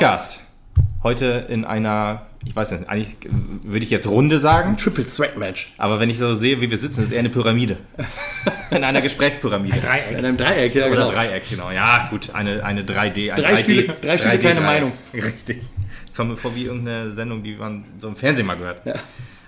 Podcast. Heute in einer, ich weiß nicht, eigentlich würde ich jetzt Runde sagen. Triple Threat Match. Aber wenn ich so sehe, wie wir sitzen, ist eher eine Pyramide. in einer Gesprächspyramide. Ein Dreieck. In einem Dreieck, ja, Oder genau. Dreieck, genau. Ja, gut, eine, eine 3D. Ein Drei 3D, Stühle- drei Stühle, keine 3D. Meinung. Richtig. Das kommt mir vor wie irgendeine Sendung, die man so im Fernsehen mal gehört. Ja.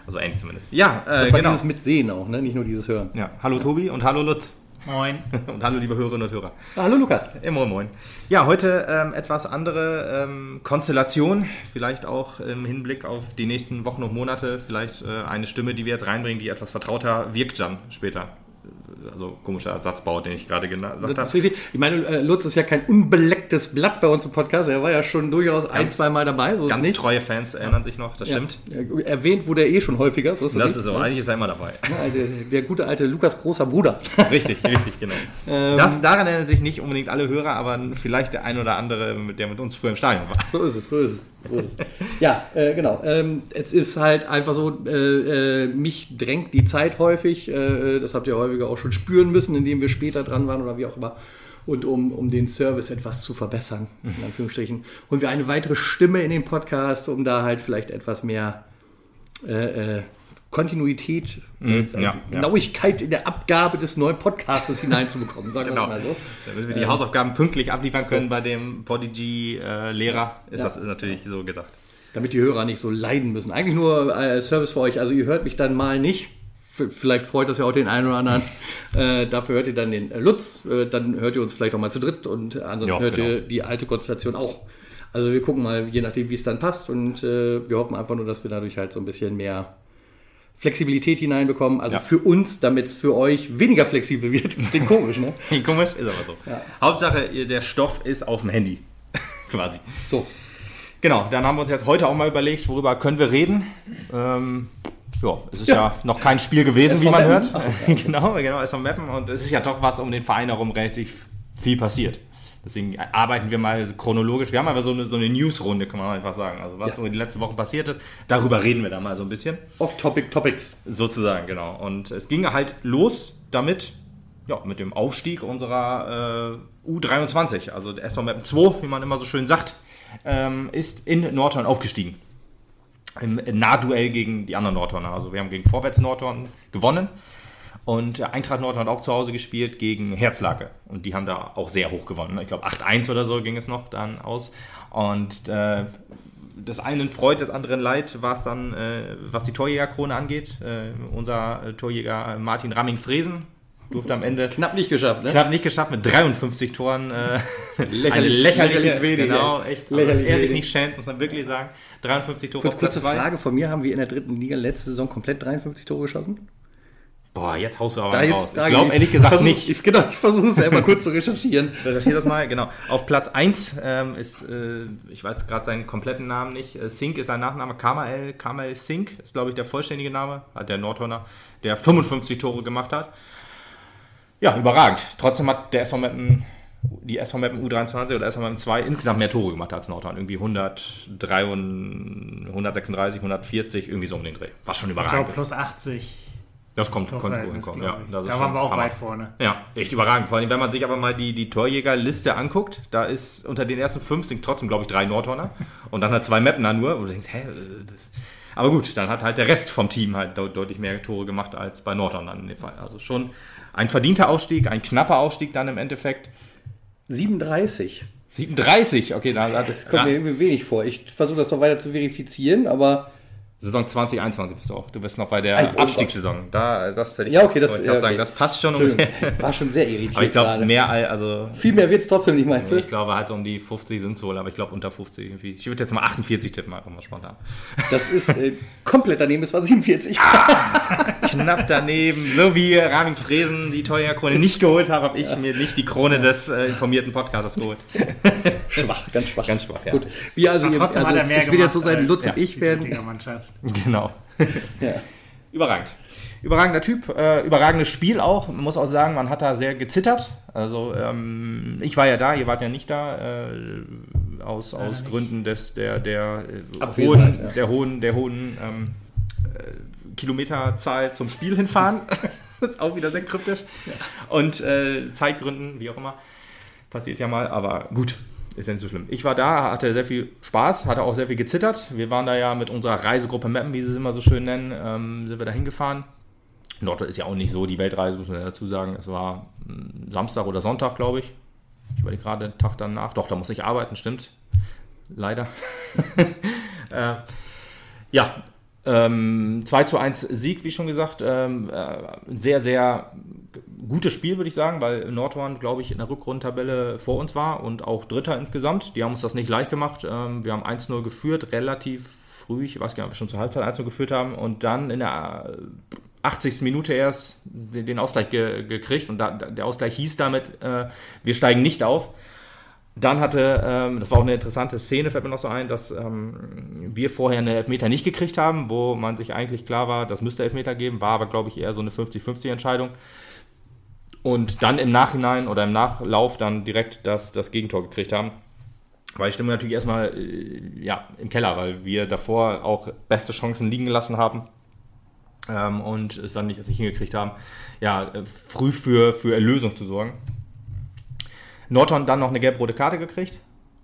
Also ähnlich zumindest. Ja, äh, Das war genau. dieses Mitsehen auch, ne? nicht nur dieses Hören. Ja, hallo Tobi und hallo Lutz. Moin. Und hallo liebe Hörerinnen und Hörer. Hallo Lukas. Ja, moin, moin. Ja, heute ähm, etwas andere ähm, Konstellation, vielleicht auch im Hinblick auf die nächsten Wochen und Monate, vielleicht äh, eine Stimme, die wir jetzt reinbringen, die etwas vertrauter wirkt dann später. Also komischer Satzbau, den ich gerade gesagt Das habe. ist richtig. Ich meine, äh, Lutz ist ja kein unbelecktes Blatt bei uns im Podcast. Er war ja schon durchaus ein, Ganz- zwei Mal dabei. So Ganz nicht. treue Fans erinnern sich noch, das Ja. stimmt. Äh, Erwähnt wurde er eh schon häufiger. So ist Das nicht. ist so, eigentlich ist er immer dabei. Ja, der, der gute alte Lukas großer Bruder. richtig, richtig, genau. Ähm. das, daran erinnern sich nicht unbedingt alle Hörer, aber vielleicht der ein oder andere, der mit uns früher im Stadion war. So ist es, so ist es. So. Ja, äh, genau. Ähm, es ist halt einfach so, äh, äh, mich drängt die Zeit häufig. Äh, das habt ihr häufiger auch schon spüren müssen, indem wir später dran waren oder wie auch immer. Und um, um den Service etwas zu verbessern, in Anführungsstrichen, holen wir eine weitere Stimme in den Podcast, um da halt vielleicht etwas mehr äh, äh, Kontinuität, äh, ja, ja. Genauigkeit in der Abgabe des neuen Podcastes hineinzubekommen, sagen Genau. wir mal so. Damit wir die Hausaufgaben pünktlich abliefern können bei dem Podigy-Lehrer, ist Ja. das natürlich so gedacht. damit die Hörer nicht so leiden müssen. Eigentlich nur äh, Service für euch. Also ihr hört mich dann mal nicht. Vielleicht freut das ja auch den einen oder anderen. äh, dafür hört ihr dann den äh, Lutz. Äh, dann hört ihr uns vielleicht auch mal zu dritt. Und ansonsten Ja, hört genau. ihr die alte Konstellation auch. Also wir gucken mal, je nachdem, wie es dann passt. Und äh, wir hoffen einfach nur, dass wir dadurch halt so ein bisschen mehr Flexibilität hineinbekommen. Also Ja. für uns, damit es für euch weniger flexibel wird. Klingt komisch, ne? Komisch, ist aber so. Hauptsache, ihr- der Stoff ist auf dem Handy. Quasi. So. Genau, dann haben wir uns jetzt heute auch mal überlegt, worüber können wir reden. Ähm, ja, es ist ja. noch kein Spiel gewesen, SV wie man Meppen. hört. Ach genau, genau, SV Mappen. Und es ist ja doch was um den Verein herum relativ viel passiert. Deswegen arbeiten wir mal chronologisch. Wir haben aber so eine, so eine News-Runde, kann man einfach sagen. Also was Ja. so in den letzten Wochen passiert ist, darüber reden wir da mal so ein bisschen. Off-Topic Topics. Sozusagen, genau. Und es ging halt los damit, ja, mit dem Aufstieg unserer äh, U23, also der SV Mappen 2, wie man immer so schön sagt, ähm, ist in Nordhorn aufgestiegen. Im Nahduell gegen die anderen Nordhorner. Also wir haben gegen Vorwärts Nordhorn gewonnen. Und äh, Eintracht Nordhorn hat auch zu Hause gespielt gegen Herzlake. Und die haben da auch sehr hoch gewonnen. Ich glaube 8-1 oder so ging es noch dann aus. Und äh, des einen freut, des anderen leid war es dann, äh, was die Torjägerkrone angeht. Äh, unser äh, Torjäger Martin Ramming-Fresen durfte am Ende Knapp nicht geschafft, ne? knapp nicht geschafft mit 53 Toren. Äh, Lächerlich- eine lächerliche, lächerlich wenig, Genau, echt. Also, Lächerlich dass er sich nicht schämt, muss man wirklich sagen. 53 Tore Kurz, auf Platz kurze. Frage von mir. Haben wir in der dritten Liga letzte Saison komplett 53 Tore geschossen? Boah, jetzt haust du aber Da raus. Ich glaube ehrlich gesagt versuch, nicht. Ich, genau, ich versuche es selber kurz zu recherchieren. Recherchiere das mal, genau. Auf Platz 1 ähm, ist, äh, ich weiß gerade seinen kompletten Namen nicht, äh, Sink ist sein Nachname, Kamael, Kamael Sink ist, glaube ich, der vollständige Name, hat der Nordhorner, der 55 Tore gemacht hat. Ja, überragend. Trotzdem hat der SV Meppen, die SV Meppen U23 oder SV Meppen 2 insgesamt mehr Tore gemacht als Nordhorn. Irgendwie 103, und 136, 140, irgendwie so um den Dreh. Was schon Ich glaube, überragend ist. plus 80. Das kommt, kommt, kommt, Torverhältnis, kommt, glaub ja. Da waren wir auch Hammer. weit vorne. Ja, echt überragend. Vor allem, wenn man sich aber mal die, die Torjägerliste anguckt, da ist unter den ersten fünf sind trotzdem, glaube ich, drei Nordhorner und dann halt zwei Mapner nur, wo du denkst, hä? äh, Das aber gut, dann hat halt der Rest vom Team halt deut- deutlich mehr Tore gemacht als bei Nordhorn dann in dem Fall. Also schon ein verdienter Aufstieg, ein knapper Aufstieg dann im Endeffekt. 37. 37, okay, da hat Das kommt mir irgendwie wenig vor. Ich versuche das noch weiter zu verifizieren, aber Saison 2021 bist du auch. Du bist noch bei der oh Abstiegssaison. Da, das hätte ich, Ja, okay, das- ich ja, grad sagen, okay. das passt schon ich war schon sehr irritiert Aber ich glaube, gerade. mehr, al- also Viel mehr wird es trotzdem nicht, meinst du? Ich glaube halt so um die 50 sind es wohl, aber ich glaube unter 50 irgendwie. Ich würde jetzt mal 48 tippen, einfach mal spontan. Das ist äh, komplett daneben, es war 47. Knapp daneben. So wie Ramin Fresen die Torjägerkrone nicht geholt habe, habe ich mir nicht die Krone des äh, informierten Podcasters geholt. schwach, ganz schwach. Ganz schwach, ja. Gut. Wie also, ihr, trotzdem also hat er mehr es wird jetzt so sein, Lutz und ich werden. Genau. Ja. Überragend. Überragender Typ, äh, überragendes Spiel auch. Man muss auch sagen, man hat da sehr gezittert. Also ähm, ich war ja da, ihr wart ja nicht da, äh, aus, aus nicht. Gründen des der der äh, hohen, ja. der hohen der hohen ähm, äh, Kilometerzahl zum Spiel hinfahren. das ist auch wieder sehr kryptisch. Und äh, Zeitgründen, wie auch immer, passiert ja mal. Aber gut, ist ja nicht so schlimm. Ich war da, hatte sehr viel Spaß, hatte auch sehr viel gezittert. Wir waren da ja mit unserer Reisegruppe Mappen, wie sie es immer so schön nennen, ähm, sind wir da hingefahren. Norddeutsch ist ja auch nicht so die Weltreise, muss man dazu sagen. Es war hm, Samstag oder Sonntag, glaube ich. Ich überlege gerade den Tag danach. Doch, da muss ich arbeiten, stimmt. Leider. äh, ja, ähm, 2 zu 1 Sieg, wie schon gesagt. Ähm, äh, sehr, sehr gutes Spiel, würde ich sagen, weil Nordhorn, glaube ich, in der Rückrundentabelle vor uns war und auch Dritter insgesamt. Die haben uns das nicht leicht gemacht. Ähm, wir haben 1-0 geführt, relativ früh, ich weiß gar nicht, ob wir schon zur Halbzeit 1-0 geführt haben und dann in der 80. Minute erst den, den Ausgleich ge, gekriegt und da, der Ausgleich hieß damit, äh, wir steigen nicht auf. Dann hatte, ähm, das war auch eine interessante Szene, fällt mir noch so ein, dass ähm, wir vorher eine Elfmeter nicht gekriegt haben, wo man sich eigentlich klar war, das müsste Elfmeter geben, war aber, glaube ich, eher so eine 50-50 Entscheidung. Und dann im Nachhinein oder im Nachlauf dann direkt das, das Gegentor gekriegt haben. Weil die Stimmung natürlich erstmal äh, ja, im Keller, weil wir davor auch beste Chancen liegen gelassen haben ähm, und es dann nicht, nicht hingekriegt haben, ja, früh für, für Erlösung zu sorgen. Norton dann noch eine gelb-rote Karte gekriegt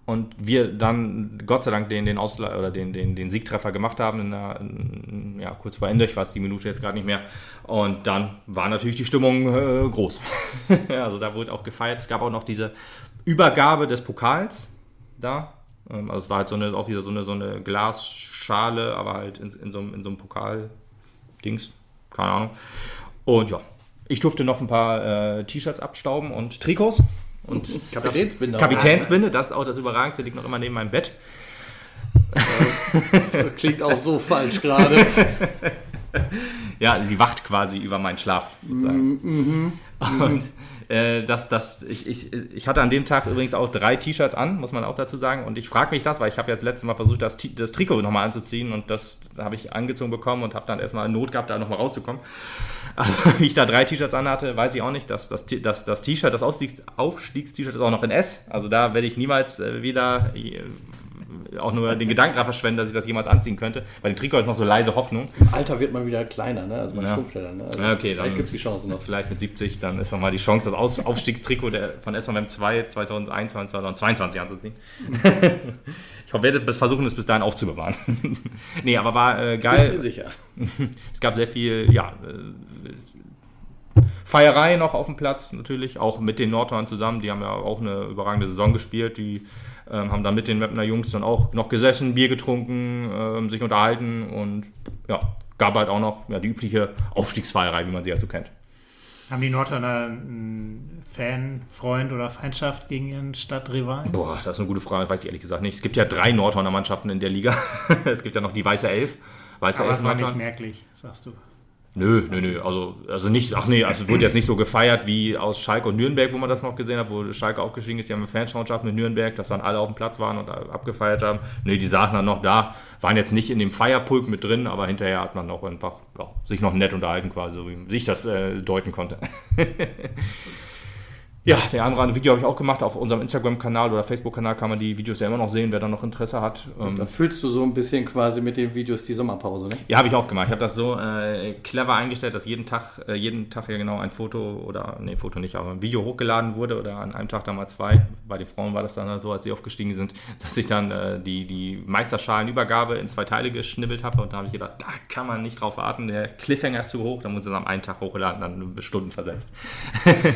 und wir dann Gott sei Dank den, den Ausgleich oder den, den, den Siegtreffer gemacht haben, in der, ja, kurz vor Ende, ich weiß die Minute jetzt gerade nicht mehr. Und dann war natürlich die Stimmung äh, groß. also da wurde auch gefeiert. Es gab auch noch diese Übergabe des Pokals da. Ähm, also es war halt so eine, auch wieder so eine, so eine Glasschale, aber halt in, in, so, in so einem Pokal-Dings, keine Ahnung. Und ja, ich durfte noch ein paar äh, T-Shirts abstauben und Trikots. Und Kapitänsbinde. Das, Kapitänsbinde, das ist auch das Überragendste, liegt noch immer neben meinem Bett. Das klingt auch so falsch gerade. ja, sie wacht quasi über meinen Schlaf. Mhm, mhm. Und äh, das, das, ich, ich, ich hatte an dem Tag übrigens auch drei T-Shirts an, muss man auch dazu sagen. Und ich frage mich das, weil ich habe jetzt letztes Mal versucht, das, das Trikot nochmal anzuziehen und das habe ich angezogen bekommen und habe dann erstmal Not gehabt, da nochmal rauszukommen. Also, wie ich da drei T-Shirts anhatte, weiß ich auch nicht. Das, das, das, das T-Shirt, das Aufstiegs-T-Shirt ist auch noch in S. Also da werde ich niemals äh, wieder äh, auch nur den Gedanken daran verschwenden, dass ich das jemals anziehen könnte. Weil dem Trikot ist noch so leise Hoffnung. Im Alter wird man wieder kleiner, ne? Also man ja. schrumpft ja dann. Ne? Also ja, okay, vielleicht gibt es die Chance noch. Vielleicht mit 70, dann ist nochmal die Chance, das Aufstiegstrikot der, von SVM 2 2021, 2022 anzuziehen. ich werde versuchen, es bis dahin aufzubewahren. nee, aber war äh, geil. Bin mir sicher. es gab sehr viel, ja, äh, Feierei noch auf dem Platz natürlich, auch mit den Nordhorn zusammen. Die haben ja auch eine überragende Saison gespielt. Die ähm, haben dann mit den Mapner Jungs dann auch noch gesessen, Bier getrunken, ähm, sich unterhalten und ja, gab halt auch noch ja, die übliche Aufstiegsfeierei, wie man sie ja so kennt. Haben die Nordhörner einen Fan, Freund oder Feindschaft gegen ihren Stadtrivalen? Boah, das ist eine gute Frage, weiß ich ehrlich gesagt nicht. Es gibt ja drei Nordhorner Mannschaften in der Liga. es gibt ja noch die Weiße Elf. Weiße Aber Elf das war nicht merklich, sagst du. Nö, nö, nö. Also, also nicht, ach nee, also wurde jetzt nicht so gefeiert wie aus Schalke und Nürnberg, wo man das noch gesehen hat, wo Schalke aufgestiegen ist. Die haben eine Fanschauenschaft mit Nürnberg, dass dann alle auf dem Platz waren und abgefeiert haben. Nee, die saßen dann noch da, waren jetzt nicht in dem Feierpulk mit drin, aber hinterher hat man auch einfach ja, sich noch nett unterhalten, quasi, so wie sich das äh, deuten konnte. Ja, der andere ein Video habe ich auch gemacht. Auf unserem Instagram-Kanal oder Facebook-Kanal kann man die Videos ja immer noch sehen, wer da noch Interesse hat. da füllst du so ein bisschen quasi mit den Videos die Sommerpause, ne? Ja, habe ich auch gemacht. Ich habe das so äh, clever eingestellt, dass jeden Tag, äh, jeden Tag ja genau ein Foto oder, nee, Foto nicht, aber ein Video hochgeladen wurde oder an einem Tag dann mal zwei. Bei den Frauen war das dann halt so, als sie aufgestiegen sind, dass ich dann äh, die, die Meisterschalenübergabe in zwei Teile geschnibbelt habe und da habe ich gedacht, da kann man nicht drauf warten. Der Cliffhanger ist zu hoch, dann muss es am einen Tag hochladen, dann Stunden versetzt.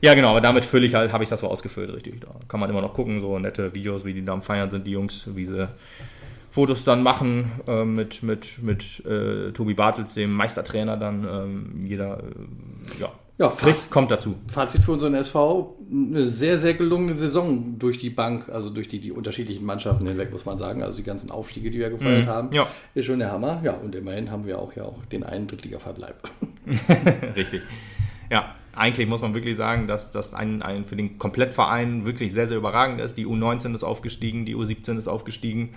Ja, genau, aber damit fülle ich halt, habe ich das so ausgefüllt, richtig. Da kann man immer noch gucken, so nette Videos, wie die da am Feiern sind, die Jungs, wie sie Fotos dann machen äh, mit, mit, mit äh, Tobi Bartels, dem Meistertrainer, dann ähm, jeder, äh, ja, ja Fazit, kommt dazu. Fazit für unseren SV, eine sehr, sehr gelungene Saison durch die Bank, also durch die, die unterschiedlichen Mannschaften hinweg, muss man sagen. Also die ganzen Aufstiege, die wir gefeiert mhm, haben, ja. ist schon der Hammer. Ja, und immerhin haben wir auch ja auch den einen Drittliga-Verbleib. Richtig. Ja, eigentlich muss man wirklich sagen, dass das ein, ein für den Komplettverein wirklich sehr, sehr überragend ist. Die U19 ist aufgestiegen, die U17 ist aufgestiegen,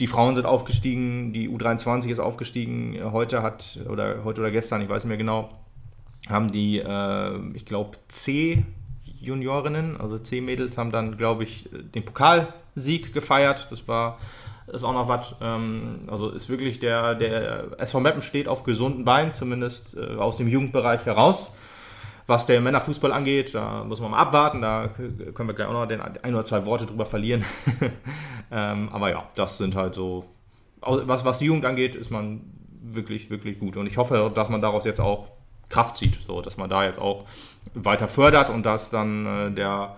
die Frauen sind aufgestiegen, die U23 ist aufgestiegen. Heute hat, oder heute oder gestern, ich weiß nicht mehr genau, haben die, äh, ich glaube, C-Juniorinnen, also C-Mädels, haben dann, glaube ich, den Pokalsieg gefeiert. Das war ist auch noch was. Ähm, also ist wirklich der, der SV Meppen steht auf gesunden Beinen, zumindest äh, aus dem Jugendbereich heraus. Was der Männerfußball angeht, da muss man mal abwarten. Da können wir gleich auch noch den ein oder zwei Worte drüber verlieren. ähm, aber ja, das sind halt so, was, was die Jugend angeht, ist man wirklich, wirklich gut. Und ich hoffe, dass man daraus jetzt auch Kraft zieht, so dass man da jetzt auch weiter fördert und dass dann äh, der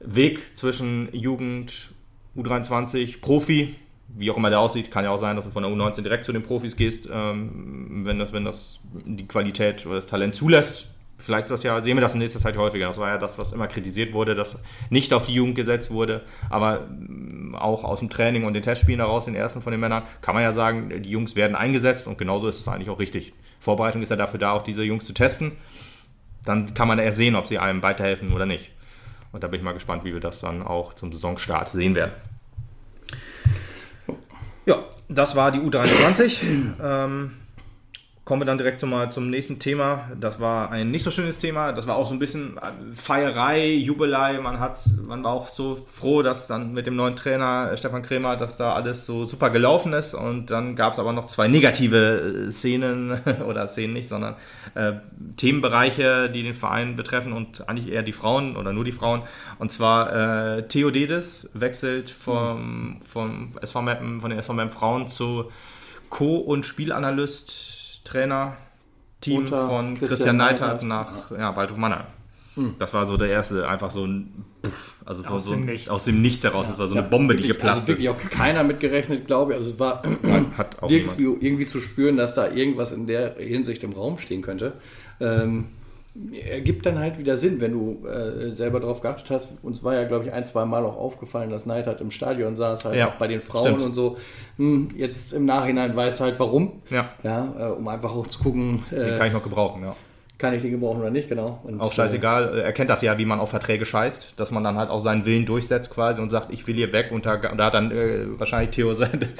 Weg zwischen Jugend, U23, Profi, wie auch immer der aussieht, kann ja auch sein, dass du von der U19 direkt zu den Profis gehst, ähm, wenn, das, wenn das die Qualität oder das Talent zulässt. Vielleicht ist das ja, sehen wir das in nächster Zeit häufiger. Das war ja das, was immer kritisiert wurde, dass nicht auf die Jugend gesetzt wurde, aber mm, auch aus dem Training und den Testspielen heraus, den ersten von den Männern, kann man ja sagen, die Jungs werden eingesetzt und genauso ist es eigentlich auch richtig. Vorbereitung ist ja dafür da, auch diese Jungs zu testen. Dann kann man eher sehen, ob sie einem weiterhelfen oder nicht. Und da bin ich mal gespannt, wie wir das dann auch zum Saisonstart sehen werden. Ja, das war die U23. ähm, kommen wir dann direkt zum, zum nächsten Thema. Das war ein nicht so schönes Thema. Das war auch so ein bisschen äh, Feierei, Jubelei. Man, hat, man war auch so froh, dass dann mit dem neuen Trainer äh, Stefan Kremer, dass da alles so super gelaufen ist. Und dann gab es aber noch zwei negative äh, Szenen, oder Szenen nicht, sondern äh, Themenbereiche, die den Verein betreffen und eigentlich eher die Frauen oder nur die Frauen. Und zwar äh, Theo Dedes wechselt vom, vom SV Mappen, von den SV Mappen Frauen zu Co- und Spielanalyst Trainer-Team von Christian, Christian Neidhardt nach ja, Waldhof Mannheim. Hm. Das war so der erste, einfach so ein Puff, also aus, so, dem Nichts. aus dem Nichts heraus. Ja. Das war so eine Bombe, wirklich, die geplatzt also wirklich ist. auch keiner mitgerechnet, glaube ich. Also es war hat irgendwie, irgendwie, zu spüren, dass da irgendwas in der Hinsicht im Raum stehen könnte. Ähm, ergibt dann halt wieder Sinn, wenn du äh, selber darauf geachtet hast. Uns war ja, glaube ich, ein, zwei Mal auch aufgefallen, dass Neidhardt im Stadion saß, halt ja, auch bei den Frauen stimmt. und so. Hm, jetzt im Nachhinein weiß halt warum. Ja. ja äh, um einfach auch zu gucken. Äh, den kann ich noch gebrauchen, ja. Kann ich den gebrauchen oder nicht, genau. Und, auch scheißegal. Äh, er kennt das ja, wie man auf Verträge scheißt, dass man dann halt auch seinen Willen durchsetzt quasi und sagt, ich will hier weg. Und da, da hat dann äh, wahrscheinlich Theo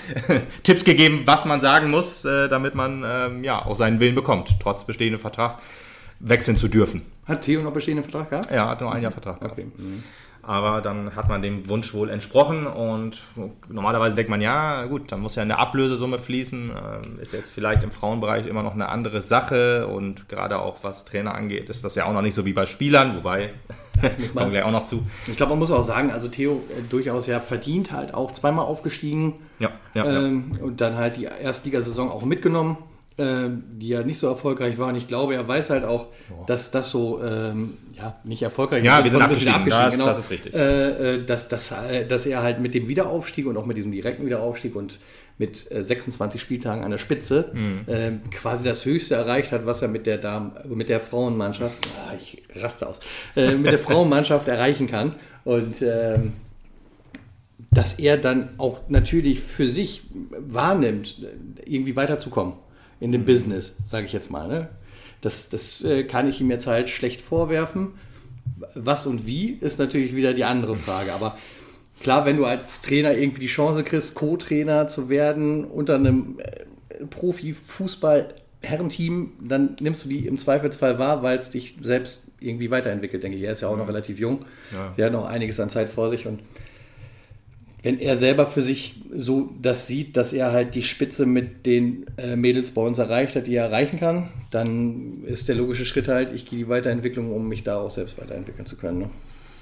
Tipps gegeben, was man sagen muss, äh, damit man ähm, ja auch seinen Willen bekommt, trotz bestehendem Vertrag wechseln zu dürfen. Hat Theo noch bestehenden Vertrag gehabt? Ja, hat nur ein Jahr Vertrag gehabt. Okay. Mhm. Aber dann hat man dem Wunsch wohl entsprochen und normalerweise denkt man, ja, gut, dann muss ja eine Ablösesumme fließen. Ähm, ist jetzt vielleicht im Frauenbereich immer noch eine andere Sache und gerade auch was Trainer angeht, ist das ja auch noch nicht so wie bei Spielern, wobei, kommen wir gleich auch noch zu. Ich glaube, man muss auch sagen, also Theo äh, durchaus ja verdient, halt auch zweimal aufgestiegen ja, ja, ähm, ja. und dann halt die Erstligasaison auch mitgenommen ähm, die ja nicht so erfolgreich waren. Ich glaube, er weiß halt auch, oh. dass das so ähm, ja, nicht erfolgreich ja, ist. Ja, wir sind abgestiegen, abgestiegen das, genau. das ist richtig. Äh, äh, dass, dass, äh, dass er halt mit dem Wiederaufstieg und auch mit diesem direkten Wiederaufstieg und mit 26 äh, Spieltagen an der Spitze mhm. äh, quasi das Höchste erreicht hat, was er mit der Damen, mit der Frauenmannschaft, ah, ich raste aus, äh, mit der Frauenmannschaft erreichen kann. Und ähm, dass er dann auch natürlich für sich wahrnimmt, irgendwie weiterzukommen in dem Business, sage ich jetzt mal. Ne? Das, das äh, kann ich ihm jetzt halt schlecht vorwerfen. Was und wie ist natürlich wieder die andere Frage. Aber klar, wenn du als Trainer irgendwie die Chance kriegst, Co-Trainer zu werden unter einem äh, Profi-Fußball-Herrenteam, dann nimmst du die im Zweifelsfall wahr, weil es dich selbst irgendwie weiterentwickelt, denke ich. Er ist ja auch ja. noch relativ jung. Ja. Der hat noch einiges an Zeit vor sich und wenn er selber für sich so das sieht, dass er halt die Spitze mit den äh, Mädels bei uns erreicht hat, die er erreichen kann, dann ist der logische Schritt halt, ich gehe die Weiterentwicklung, um mich da auch selbst weiterentwickeln zu können. Ne?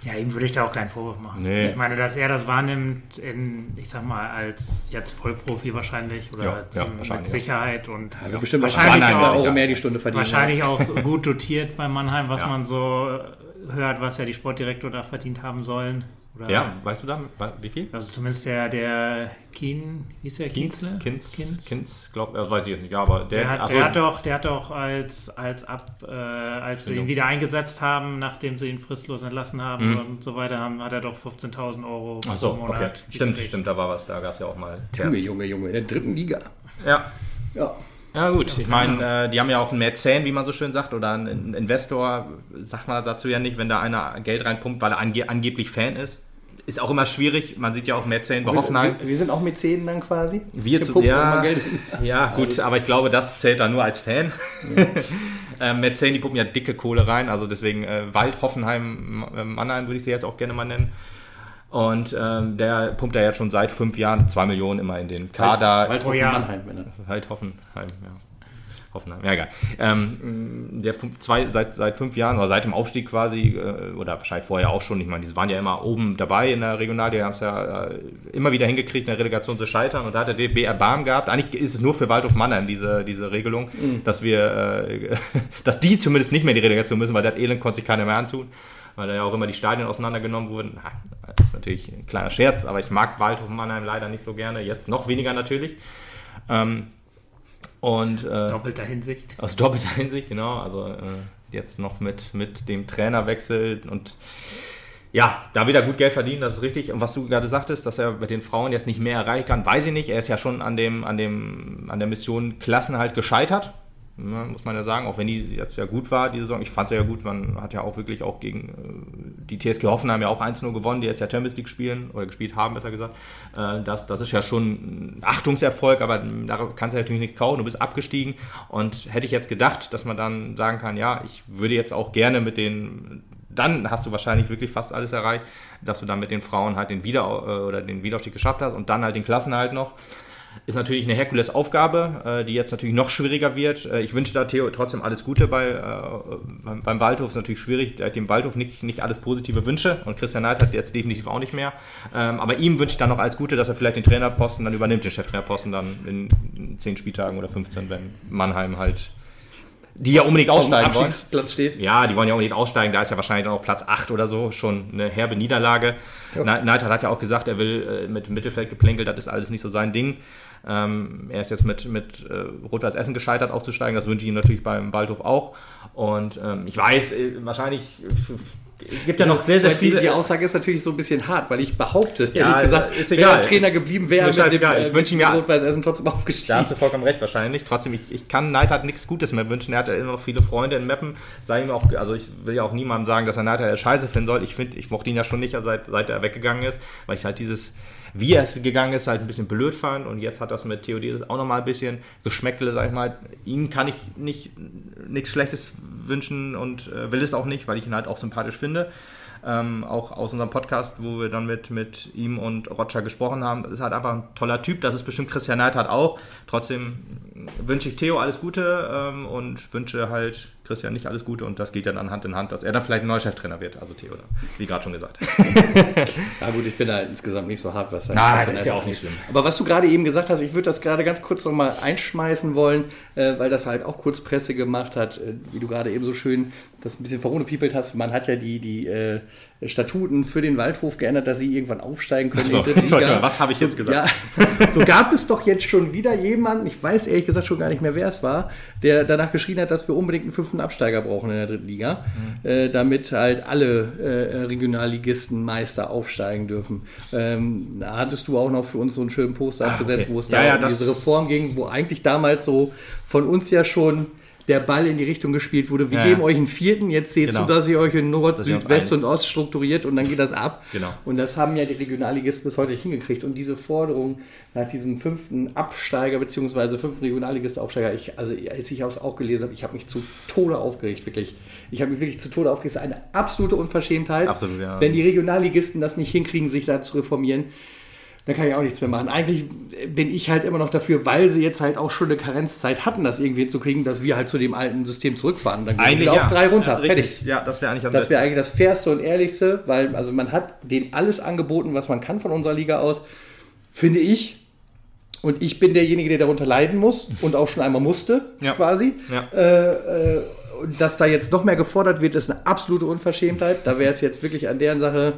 Ja, ihm würde ich da auch keinen Vorwurf machen. Nee. Ich meine, dass er das wahrnimmt, in, ich sag mal, als jetzt Vollprofi wahrscheinlich oder ja, zum, ja, wahrscheinlich, mit Sicherheit ja. und ja, bestimmt wahrscheinlich auch, Euro mehr die Stunde verdienen. Wahrscheinlich auch gut dotiert bei Mannheim, was man so hört, was ja die Sportdirektor da verdient haben sollen. Oder ja, weißt du da, wie viel? Also zumindest der, der Keen, wie ist der? Kienzle? Kinz, Kinz, Kinz glaub, äh, weiß ich jetzt nicht, ja, aber der, der, hat, der hat doch, der hat doch als, als ab, äh, als sie ihn wieder eingesetzt haben, nachdem sie ihn fristlos entlassen haben mhm. und so weiter, haben, hat er doch 15.000 Euro Ach so, Monat. Okay. Stimmt, stimmt, da war was, da gab es ja auch mal. Junge, Junge, Junge, in der dritten Liga. Ja. Ja. Ja gut, ich meine, äh, die haben ja auch einen Mäzen, wie man so schön sagt, oder einen Investor, sagt man dazu ja nicht, wenn da einer Geld reinpumpt, weil er ange angeblich Fan ist ist auch immer schwierig. Man sieht ja auch Mäzen bei Hoffenheim. Wir, wir, sind auch Mäzenen dann quasi. Wir, zu, ja, ja, gut, also. aber ich glaube, das zählt dann nur als Fan. Ja. ähm, Mäzen, die pumpen ja dicke Kohle rein, also deswegen äh, Wald, Hoffenheim, äh, Mannheim würde ich sie jetzt auch gerne mal nennen. Und ähm, der pumpt ja jetzt schon seit fünf Jahren zwei Millionen immer in den Kader. Wald, Waldhofen, oh, ja. Mannheim. Waldhofen, ja. Hoffenheim, ja egal. Ähm, der zwei, seit, seit fünf Jahren oder seit dem Aufstieg quasi, äh, oder wahrscheinlich vorher auch schon, ich meine, die waren ja immer oben dabei in der Regional, die haben es ja äh, immer wieder hingekriegt, in der Relegation zu scheitern und da hat der DFB Erbarmen gehabt. Eigentlich ist es nur für Waldhof Mannheim diese, diese Regelung, mhm. dass wir, äh, dass die zumindest nicht mehr in die Relegation müssen, weil das Elend konnte sich keiner mehr antun weil da ja auch immer die Stadien auseinandergenommen wurden. Na, das ist natürlich ein kleiner Scherz, aber ich mag Waldhof Mannheim leider nicht so gerne, jetzt noch weniger natürlich. Ähm, und, aus äh, doppelter Hinsicht. Aus doppelter Hinsicht, genau. Also äh, jetzt noch mit, mit dem Trainerwechsel und ja, da wieder gut Geld verdienen, das ist richtig. Und was du gerade sagtest, dass er mit den Frauen jetzt nicht mehr erreichen kann, weiß ich nicht. Er ist ja schon an, dem, an, dem, an der Mission Klassen halt gescheitert ne, muss man ja sagen, auch wenn die jetzt ja gut war, die Saison. Ich fand sie ja gut, man hat ja auch wirklich auch gegen äh, die TSG Hoffenheim ja auch 1-0 gewonnen, die jetzt ja Champions League spielen oder gespielt haben, besser gesagt. Äh, das, das ist ja schon ein Achtungserfolg, aber darauf kannst du natürlich nicht kauen, du bist abgestiegen und hätte ich jetzt gedacht, dass man dann sagen kann, ja, ich würde jetzt auch gerne mit den dann hast du wahrscheinlich wirklich fast alles erreicht, dass du dann mit den Frauen halt den Wieder äh, oder den Wiederaufstieg geschafft hast und dann halt den Klassen halt noch. Ist natürlich eine Herkules-Aufgabe, äh, die jetzt natürlich noch schwieriger wird. Äh, ich wünsche da Theo trotzdem alles Gute bei, äh, beim, beim Waldhof. Ist natürlich schwierig, dem Waldhof nicht, nicht alles positive wünsche. Und Christian Neid hat jetzt definitiv auch nicht mehr. Ähm, aber ihm wünsche ich dann noch alles Gute, dass er vielleicht den Trainerposten dann übernimmt, den Cheftrainerposten dann in 10 Spieltagen oder 15, wenn Mannheim halt die ja unbedingt aussteigen wollen. Platz steht. Ja, die wollen ja unbedingt aussteigen. Da ist ja wahrscheinlich dann auch Platz 8 oder so schon eine herbe Niederlage. Ja. Neidhardt hat ja auch gesagt, er will äh, mit Mittelfeld geplänkelt, das ist alles nicht so sein Ding. Ähm, er ist jetzt mit, mit äh, Rot-Weiß Essen gescheitert aufzusteigen. Das wünsche ich ihm natürlich beim Waldhof auch. Und ähm, ich weiß, äh, wahrscheinlich es gibt ja noch sehr, sehr viele. Die, die, Aussage ist natürlich so ein bisschen hart, weil ich behaupte, ja, gesagt, ist egal. er Trainer ist, geblieben wäre, mit dem, egal. ich wünsche ihm ja Rot-Weiß Essen trotzdem aufgestiegen. Da hast du vollkommen recht, wahrscheinlich. Trotzdem, ich, ich kann Neidhardt nichts Gutes mehr wünschen. Er hat ja immer noch viele Freunde in Meppen. Sei ihm auch, also ich will ja auch niemandem sagen, dass er Neidhardt scheiße finden soll. Ich finde, ich mochte ihn ja schon nicht, seit, seit er weggegangen ist, weil ich halt dieses wie er es gegangen ist, halt ein bisschen blöd fand. Und jetzt hat das mit Theodesis auch nochmal ein bisschen Geschmäckle, sag ich mal. Ihm kann ich nicht nichts Schlechtes wünschen und äh, will es auch nicht, weil ich ihn halt auch sympathisch finde. Ähm, auch aus unserem Podcast, wo wir dann mit, mit ihm und Roger gesprochen haben. Das ist halt einfach ein toller Typ. Das ist bestimmt Christian Neidhardt auch. Trotzdem wünsche ich Theo alles Gute ähm, und wünsche halt Christian nicht alles Gute und das geht dann an Hand in Hand, dass er dann vielleicht ein neuer Cheftrainer wird, also Theo, wie gerade schon gesagt. ja gut, ich bin da insgesamt nicht so hart, was das Nein, das ist ja auch nicht schlimm. Aber was du gerade eben gesagt hast, ich würde das gerade ganz kurz nochmal einschmeißen wollen, äh, weil das halt auch kurz Presse gemacht hat, äh, wie du gerade eben so schön das ein bisschen verrunepiepelt hast. Man hat ja die, die äh, Statuten für den Waldhof geändert, dass sie irgendwann aufsteigen können. So, mal, was habe ich jetzt gesagt? Ja, so gab es doch jetzt schon wieder jemanden, ich weiß ehrlich gesagt schon gar nicht mehr, wer es war, der danach geschrien hat, dass wir unbedingt einen fünften Absteiger brauchen in der dritten Liga, mhm. äh, damit halt alle äh, Regionalligisten Meister aufsteigen dürfen. Ähm, da hattest du auch noch für uns so einen schönen Poster ah, abgesetzt, okay. wo es ja, da ja, um diese Reform ging, wo eigentlich damals so von uns ja schon der Ball in die Richtung gespielt wurde. Wir ja, geben ja. euch einen vierten, jetzt seht genau. zu, dass ihr euch in Nord, das Süd, West und Ost strukturiert und dann geht das ab. Genau. Und das haben ja die Regionalligisten bis heute nicht hingekriegt. Und diese Forderung nach diesem fünften Absteiger bzw. fünften Regionalligist-Aufsteiger, ich, also als ich auch gelesen habe, ich habe mich zu Tode aufgeregt, wirklich. Ich habe mich wirklich zu Tode aufgeregt. Es ist eine absolute Unverschämtheit, Absolut, ja. wenn die Regionalligisten das nicht hinkriegen, sich da zu reformieren da kann ich auch nichts mehr machen. Eigentlich bin ich halt immer noch dafür, weil sie jetzt halt auch schon eine Karenzzeit hatten, das irgendwie zu kriegen, dass wir halt zu dem alten System zurückfahren. Dann gehen wir ja. auf drei runter. Ja, Fertig. Ja, das wäre eigentlich am Das wäre eigentlich das Fairste und Ehrlichste, weil also man hat denen alles angeboten, was man kann von unserer Liga aus, finde ich. Und ich bin derjenige, der darunter leiden muss und auch schon einmal musste, ja. quasi. Ja. Äh, äh, dass da jetzt noch mehr gefordert wird, ist eine absolute Unverschämtheit. Da wäre es jetzt wirklich an deren Sache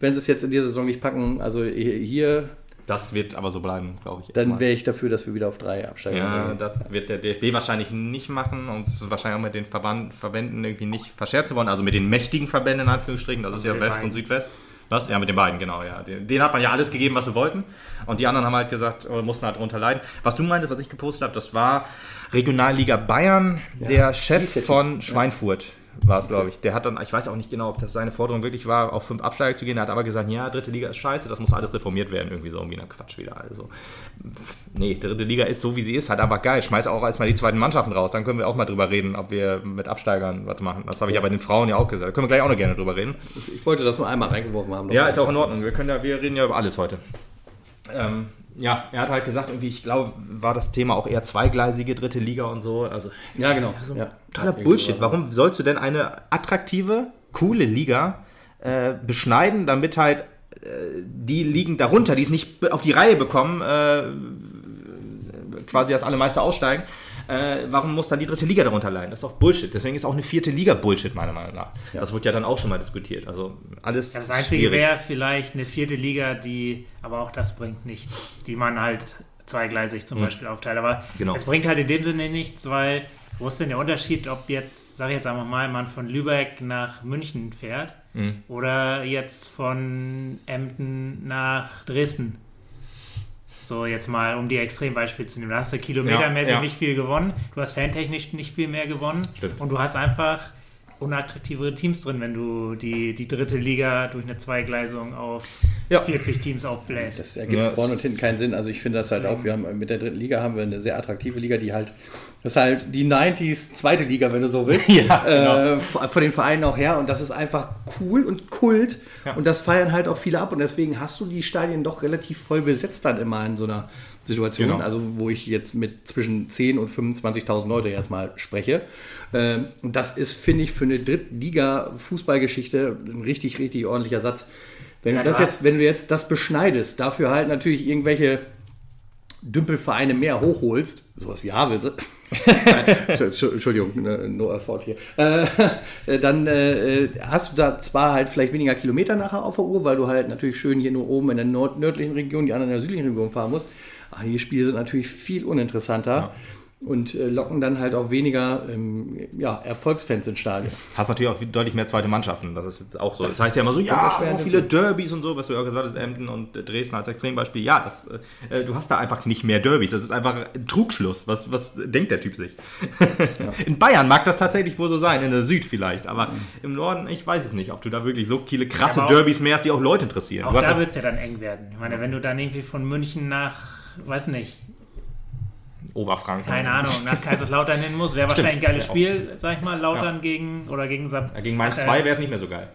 wenn sie es jetzt in dieser Saison nicht packen, also hier. Das wird aber so bleiben, glaube ich. Dann wäre ich dafür, dass wir wieder auf drei absteigen. Ja, das wird der DFB wahrscheinlich nicht machen und es ist wahrscheinlich auch mit den Verband, Verbänden irgendwie nicht verscherzen wollen. Also mit den mächtigen Verbänden in Anführungsstrichen, das ist ja West beiden. und Südwest. Was? Ja, mit den beiden, genau, ja. Den, denen hat man ja alles gegeben, was sie wollten. Und die anderen haben halt gesagt, oder mussten halt darunter leiden. Was du meintest, was ich gepostet habe, das war Regionalliga Bayern, ja, der Chef von Schweinfurt war es, glaube ich. Der hat dann, ich weiß auch nicht genau, ob das seine Forderung wirklich war, auf fünf Absteiger zu gehen. Er hat aber gesagt, ja, dritte Liga ist scheiße, das muss alles reformiert werden. Irgendwie so irgendwie ein Quatsch wieder. Also, nee, dritte Liga ist so, wie sie ist, halt einfach geil. Schmeiß auch erstmal die zweiten Mannschaften raus. Dann können wir auch mal drüber reden, ob wir mit Absteigern was machen. Das habe ich ja bei den Frauen ja auch gesagt. Da können wir gleich auch noch gerne drüber reden. Ich, ich wollte das nur einmal reingeworfen haben. Ja, ist auch in Ordnung. Wir, können ja, wir reden ja über alles heute. Ähm, ja, er hat halt gesagt, irgendwie, ich glaube, war das Thema auch eher zweigleisige dritte Liga und so. Also, Ja, genau. so ja. totaler Bullshit. Warum sollst du denn eine attraktive, coole Liga äh, beschneiden, damit halt äh, die Ligen darunter, die es nicht auf die Reihe bekommen, äh, quasi als alle Meister aussteigen, äh, warum muss dann die dritte Liga darunter leiden? Das ist doch Bullshit. Deswegen ist auch eine vierte Liga Bullshit, meiner Meinung nach. Das wird ja dann auch schon mal diskutiert. Also alles. Ja, das Einzige wäre vielleicht eine vierte Liga, die, aber auch das bringt nichts, die man halt zweigleisig zum Beispiel aufteilt. Aber Genau. es bringt halt in dem Sinne nichts, weil wo ist denn der Unterschied, ob jetzt, sag ich jetzt einfach mal, man von Lübeck nach München fährt oder jetzt von Emden nach Dresden? So, jetzt mal, um die Extrembeispiele zu nehmen. Da hast du kilometermäßig Ja, ja. nicht viel gewonnen, du hast fantechnisch nicht viel mehr gewonnen Stimmt. und du hast einfach unattraktivere Teams drin, wenn du die, die dritte Liga durch eine Zweigleisung auf Ja. 40 Teams aufbläst. Das ergibt Ja, vorne es und hinten keinen Sinn. Also ich finde das halt auch, wir haben mit der dritten Liga haben wir eine sehr attraktive Liga, die halt, das ist halt die 90s zweite Liga, wenn du so willst. Ja, äh, von den Vereinen auch her. Und das ist einfach cool und Kult. Ja. Und das feiern halt auch viele ab. Und deswegen hast du die Stadien doch relativ voll besetzt dann immer in so einer Situation. Genau. Also wo ich jetzt mit zwischen 10 und 25.000 Leute erstmal spreche. Ähm, und das ist, finde ich, für eine Drittliga-Fußballgeschichte ein richtig, richtig ordentlicher Satz. Wenn Ja, du das jetzt, wenn du jetzt das beschneidest, dafür halt natürlich irgendwelche Dümpelvereine mehr hochholst, sowas wie Havelse, Entschuldigung, ne, no effort hier, äh, dann äh, hast du da zwar halt vielleicht weniger Kilometer nachher auf der Uhr, weil du halt natürlich schön hier nur oben in der nördlichen Region, die anderen in der südlichen Region fahren musst. Aber die Spiele sind natürlich viel uninteressanter und äh, locken dann halt auch weniger ähm, ja, Erfolgsfans ins Stadion. Hast natürlich auch deutlich mehr zweite Mannschaften. Das ist jetzt auch so. Das, heißt ja immer so, ja, so viele Derbys und so, was du ja auch gesagt hast, Emden und Dresden als Extrembeispiel. Ja, das, äh, du hast da einfach nicht mehr Derbys. Das ist einfach ein Trugschluss. Was, was denkt der Typ sich? In Bayern mag das tatsächlich wohl so sein, in der Süd vielleicht. Aber im Norden, ich weiß es nicht, ob du da wirklich so viele krasse Ja, auch- Derbys mehr hast, die auch Leute interessieren. Auch da wird es ja dann eng werden. Ich meine, wenn du dann irgendwie von München nach, weiß nicht, Oberfranken. keine Ahnung, nach Kaiserslautern hin musst, wäre wahrscheinlich ein geiles. Spiel, sag ich mal, Lautern Ja. gegen oder gegen Sab. Ja, Gegen Mainz Ach, 2 äh, wäre es nicht mehr so geil.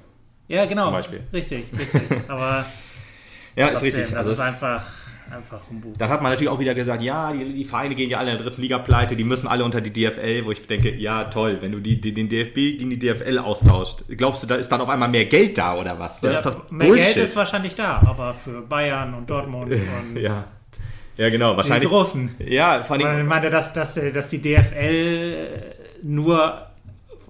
Ja, genau. zum Beispiel. Richtig, richtig. Aber Ja, ist richtig. das Also ist es- einfach, einfach Humbug. Dann hat man natürlich auch wieder gesagt, ja, die, die Vereine gehen ja alle in der dritten Liga pleite, die müssen alle unter die DFL, wo ich denke, ja, toll, wenn du die, die, den DFB gegen die DFL austauscht, glaubst du, da ist dann auf einmal mehr Geld da oder was? Das Ja, ist doch mehr Bullshit. Geld ist wahrscheinlich da, aber für Bayern und Dortmund und ja. Ja, genau, die wahrscheinlich. Großen. Ja, vor Ich allem, meine, dass, dass, dass die DFL nur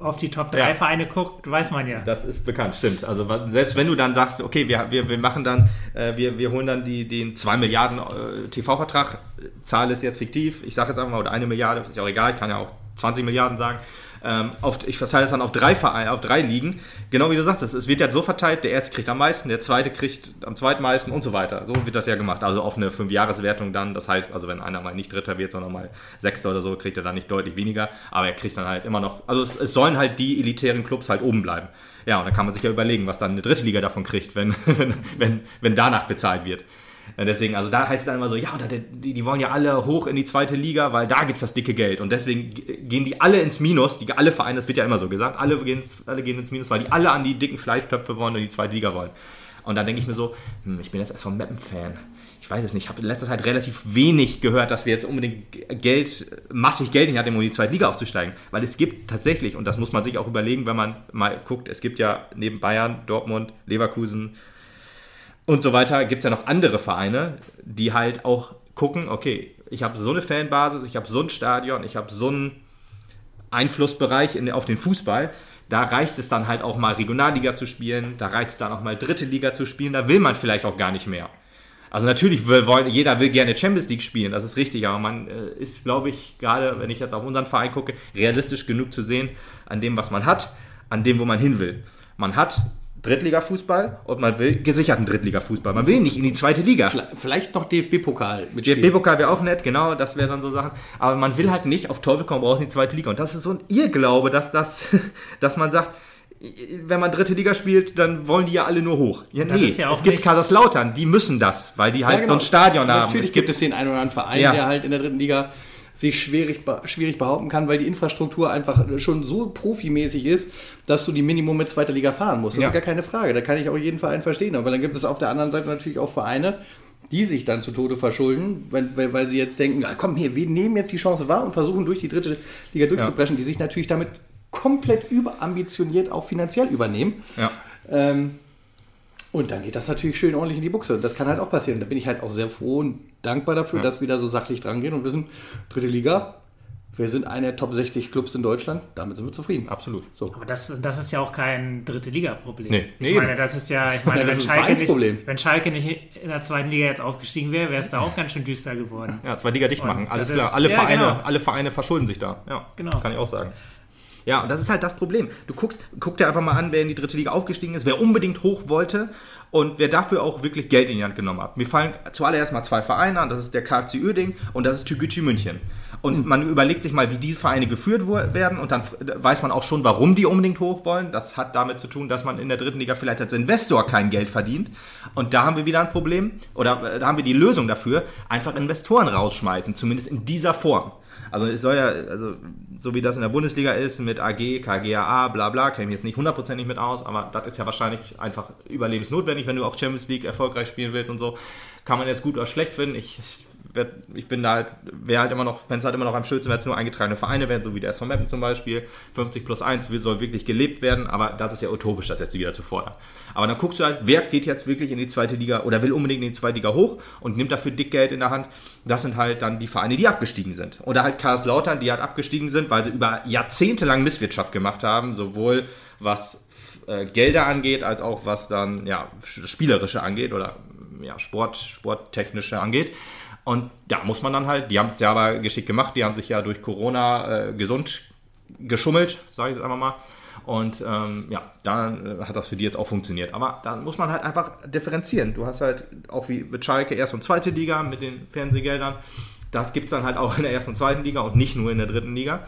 auf die Top 3 Ja. Vereine guckt, weiß man ja. das ist bekannt, stimmt. Also selbst wenn du dann sagst, okay, wir, wir, wir machen dann, äh, wir, wir holen dann die, den 2 Milliarden äh, TV-Vertrag, Zahl ist jetzt fiktiv, ich sage jetzt einfach mal, oder eine Milliarde, ist ja auch egal, ich kann ja auch 20 Milliarden sagen. Ähm, auf, ich verteile das dann auf drei Vereine, auf drei Ligen. Genau wie du sagst, es, es wird ja so verteilt, der erste kriegt am meisten, der zweite kriegt am zweitmeisten und so weiter. So wird das ja gemacht. Also auf eine Fünfjahreswertung dann. Das heißt, also wenn einer mal nicht Dritter wird, sondern mal Sechster oder so, kriegt er dann nicht deutlich weniger. Aber er kriegt dann halt immer noch, also es, es sollen halt die elitären Clubs halt oben bleiben. Ja, und dann kann man sich ja überlegen, was dann eine dritte Liga davon kriegt, wenn, wenn, wenn, wenn danach bezahlt wird. Äh, Deswegen, also da heißt es dann immer so, ja, die, die wollen ja alle hoch in die zweite Liga, weil da gibt es das dicke Geld. Und deswegen gehen die alle ins Minus, die, alle Vereine, das wird ja immer so gesagt, alle gehen, ins- alle gehen ins Minus, weil die alle an die dicken Fleischtöpfe wollen und die zweite Liga wollen. Und dann denke ich mir so, hm, ich bin jetzt erst von Meppen-Fan. Ich weiß es nicht, ich habe in letzter Zeit relativ wenig gehört, dass wir jetzt unbedingt Geld, massig Geld in nehmen, um in die zweite Liga aufzusteigen. Weil es gibt tatsächlich, und das muss man sich auch überlegen, wenn man mal guckt, es gibt ja neben Bayern, Dortmund, Leverkusen, und so weiter gibt es ja noch andere Vereine, die halt auch gucken, okay, ich habe so eine Fanbasis, ich habe so ein Stadion, ich habe so einen Einflussbereich in, auf den Fußball. Da reicht es dann halt auch mal Regionalliga zu spielen, da reicht es dann auch mal dritte Liga zu spielen, da will man vielleicht auch gar nicht mehr. Also natürlich will, jeder will gerne Champions League spielen, das ist richtig, aber man äh, ist, glaube ich, gerade wenn ich jetzt auf unseren Verein gucke, realistisch genug zu sehen an dem, was man hat, an dem, wo man hin will. Man hat Drittliga-Fußball und man will gesicherten Drittliga-Fußball. Man will nicht in die zweite Liga. Vielleicht noch DFB-Pokal mit Der B-Pokal wäre auch nett, genau, das wäre dann so Sachen. Aber man will halt nicht auf Teufel komm raus in die zweite Liga. Und das ist so ein Irrglaube, dass, das, dass man sagt, wenn man dritte Liga spielt, dann wollen die ja alle nur hoch. Ja, das nee, ja es gibt Kaiserslautern, die müssen das, weil die halt Ja, genau. so ein Stadion haben. Natürlich Es gibt es den einen oder anderen Verein, Ja. der halt in der dritten Liga sich schwierig, schwierig behaupten kann, weil die Infrastruktur einfach schon so profimäßig ist, dass du die Minimum mit zweiter Liga fahren musst. Das Ja. ist gar keine Frage. Da kann ich auch jeden Verein verstehen. Aber dann gibt es auf der anderen Seite natürlich auch Vereine, die sich dann zu Tode verschulden, weil, weil, weil sie jetzt denken, ja, komm hier, wir nehmen jetzt die Chance wahr und versuchen durch die dritte Liga durchzupreschen, die sich natürlich damit komplett überambitioniert auch finanziell übernehmen. Ja. Ähm, und dann geht das natürlich schön ordentlich in die Buchse. Und das kann halt auch passieren. Da bin ich halt auch sehr froh und dankbar dafür, Ja. dass wir da so sachlich dran gehen und wissen, dritte Liga, wir sind einer der Top 60 Clubs in Deutschland, damit sind wir zufrieden. Absolut. So. Aber das, das ist ja auch kein dritte Liga-Problem. Nee, ich nee, meine, eben. das ist ja, ich meine, Ja, wenn, Schalke Vereinsproblem. nicht, wenn Schalke nicht in der zweiten Liga jetzt aufgestiegen wäre, wäre es da auch ganz schön düster geworden. Ja, zwei Liga dicht machen, alles klar. ist- alle, ja, Vereine, genau. alle Vereine verschulden sich da. Ja, Genau. kann ich auch sagen. Ja, und das ist halt das Problem. Du guckst, guck dir einfach mal an, wer in die dritte Liga aufgestiegen ist, wer unbedingt hoch wollte und wer dafür auch wirklich Geld in die Hand genommen hat. Mir fallen zuallererst mal zwei Vereine an, das ist der KFC Uerdingen und das ist Türkgücü München. Und man überlegt sich mal, wie diese Vereine geführt werden und dann weiß man auch schon, warum die unbedingt hoch wollen. Das hat damit zu tun, dass man in der dritten Liga vielleicht als Investor kein Geld verdient. Und da haben wir wieder ein Problem, oder äh, da haben wir die Lösung dafür, einfach Investoren rausschmeißen, zumindest in dieser Form. Also es soll ja, also so wie das in der Bundesliga ist, mit AG, KGAA, bla bla, mich jetzt nicht hundertprozentig mit aus, aber das ist ja wahrscheinlich einfach überlebensnotwendig, wenn du auch Champions League erfolgreich spielen willst und so. Kann man jetzt gut oder schlecht finden. Ich, werd, ich bin da halt, wäre halt immer noch, wenn es halt immer noch am schönsten wäre, es nur eingetragene Vereine wären, so wie der SV Meppen zum Beispiel. 50 plus 1 soll wirklich gelebt werden, aber das ist ja utopisch, das jetzt wieder zu fordern. Aber dann guckst du halt, wer geht jetzt wirklich in die zweite Liga oder will unbedingt in die zweite Liga hoch und nimmt dafür dick Geld in der Hand. Das sind halt dann die Vereine, die abgestiegen sind. Oder halt Karlslautern, die halt abgestiegen sind, weil sie über Jahrzehnte lang Misswirtschaft gemacht haben, sowohl was äh, Gelder angeht, als auch was dann ja, spielerische angeht oder ja, Sport, sporttechnische angeht. Und da muss man dann halt, die haben es ja aber geschickt gemacht, die haben sich ja durch Corona äh, gesund geschummelt, sage ich jetzt einfach mal. Und ähm, ja, dann äh, hat das für die jetzt auch funktioniert. Aber da muss man halt einfach differenzieren. Du hast halt auch wie mit Schalke erste und zweite Liga mit den Fernsehgeldern. Das gibt es dann halt auch in der ersten und zweiten Liga und nicht nur in der dritten Liga.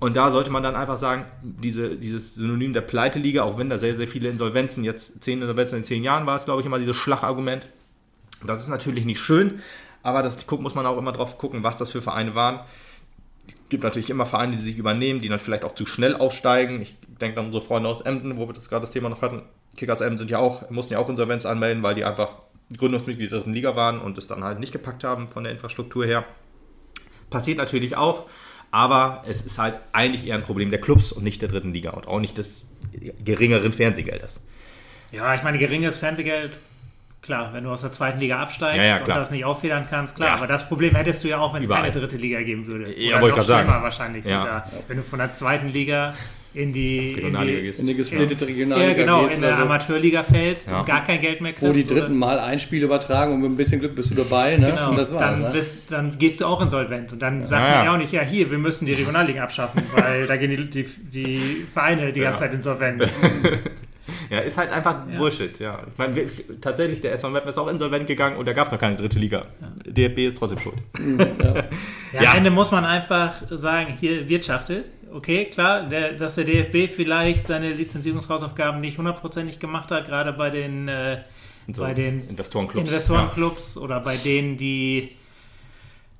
Und da sollte man dann einfach sagen, diese, dieses Synonym der Pleite-Liga, auch wenn da sehr, sehr viele Insolvenzen, jetzt zehn Insolvenzen in zehn Jahren war es, glaube ich, immer dieses Schlagargument. Das ist natürlich nicht schön, aber das muss man auch immer drauf gucken, was das für Vereine waren. Es gibt natürlich immer Vereine, die sich übernehmen, die dann vielleicht auch zu schnell aufsteigen. Ich denke an unsere Freunde aus Emden, wo wir das gerade das Thema noch hatten. Kickers Emden sind ja auch, mussten ja auch Insolvenz anmelden, weil die einfach Gründungsmitglied der dritten Liga waren und es dann halt nicht gepackt haben von der Infrastruktur her. Passiert natürlich auch, aber es ist halt eigentlich eher ein Problem der Clubs und nicht der dritten Liga und auch nicht des geringeren Fernsehgeldes. Ja, ich meine, geringes Fernsehgeld, klar, wenn du aus der zweiten Liga absteigst Ja, ja, und das nicht auffedern kannst, klar. Ja. Aber das Problem hättest du ja auch, wenn es keine dritte Liga geben würde. Ja, Oder wollte ich sagen. schlimmer wahrscheinlich Ja. sogar. Wenn du von der zweiten Liga in die, in Regionalliga die gehst. In eine gesplittete Regionalliga ja, genau, gehst in der so, Amateurliga fällst Ja. und gar kein Geld mehr kriegst. wo die oder- dritten Mal ein Spiel übertragen und mit ein bisschen Glück bist du dabei, ne? Genau, und das war's. dann, ne? bist, dann gehst du auch insolvent. Und dann sagt Ja, man ja. ja auch nicht, ja, hier, wir müssen die Regionalliga abschaffen, weil da gehen die, die, die Vereine die Ja. ganze Zeit insolvent. Ja, ist halt einfach Bullshit, ja. Ich meine, wir- tatsächlich, der SV Meppen ist auch insolvent gegangen und da gab es noch keine dritte Liga. DFB ist trotzdem schuld. Ja, Ja. Am Ende muss man einfach sagen, hier wirtschaftet. Okay, klar, der, dass der DFB vielleicht seine Lizenzierungshausaufgaben nicht hundertprozentig gemacht hat, gerade bei den, äh, so bei den Investorenclubs. Investorenclubs oder bei denen, die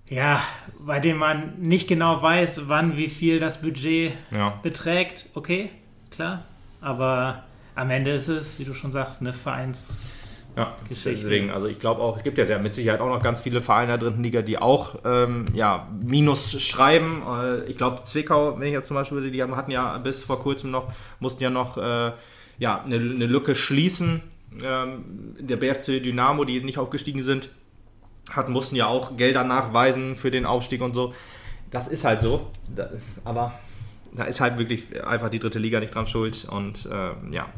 ja, bei denen man nicht genau weiß, wann wie viel das Budget Ja. ja. beträgt. Okay, klar. Aber am Ende ist es, wie du schon sagst, eine Vereins. Ja, Geschichte. deswegen, also ich glaube auch, es gibt ja sehr, mit Sicherheit auch noch ganz viele Vereine der dritten Liga, die auch ähm, ja, Minus schreiben. Äh, ich glaube, Zwickau, wenn ich jetzt zum Beispiel, die hatten ja bis vor kurzem noch, mussten ja noch äh, ja, eine, eine Lücke schließen. Ähm, der BFC Dynamo, die nicht aufgestiegen sind, hat, mussten ja auch Gelder nachweisen für den Aufstieg und so. Das ist halt so. Da, aber da ist halt wirklich einfach die dritte Liga nicht dran schuld. Und ähm, ja,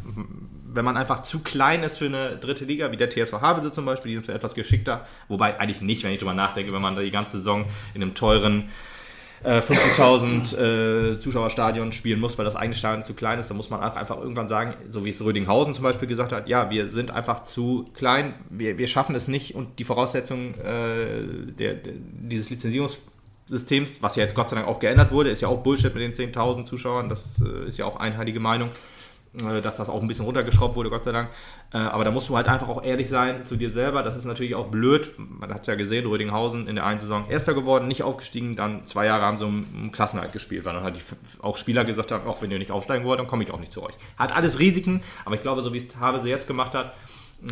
wenn man einfach zu klein ist für eine dritte Liga, wie der TSV Havelse zum Beispiel, die sind etwas geschickter. Wobei eigentlich nicht, wenn ich drüber nachdenke, wenn man die ganze Saison in einem teuren äh, 50.000 äh, Zuschauerstadion spielen muss, weil das eigene Stadion zu klein ist, dann muss man einfach irgendwann sagen, so wie es Rödinghausen zum Beispiel gesagt hat, ja, wir sind einfach zu klein, wir, wir schaffen es nicht und die Voraussetzungen äh, der, der, dieses Lizenzierungssystems, was ja jetzt Gott sei Dank auch geändert wurde, ist ja auch Bullshit mit den 10.000 Zuschauern, das äh, ist ja auch einheilige Meinung äh, dass das auch ein bisschen runtergeschraubt wurde, Gott sei Dank. Äh, Aber da musst du halt einfach auch ehrlich sein zu dir selber. Das ist natürlich auch blöd. Man hat es ja gesehen, Rödinghausen in der einen Saison Erster geworden, nicht aufgestiegen. Dann zwei Jahre haben sie um Klassenerhalt gespielt, weil dann halt auch Spieler gesagt haben, auch wenn ihr nicht aufsteigen wollt, dann komme ich auch nicht zu euch. Hat alles Risiken, aber ich glaube, so wie es Havelse jetzt gemacht hat,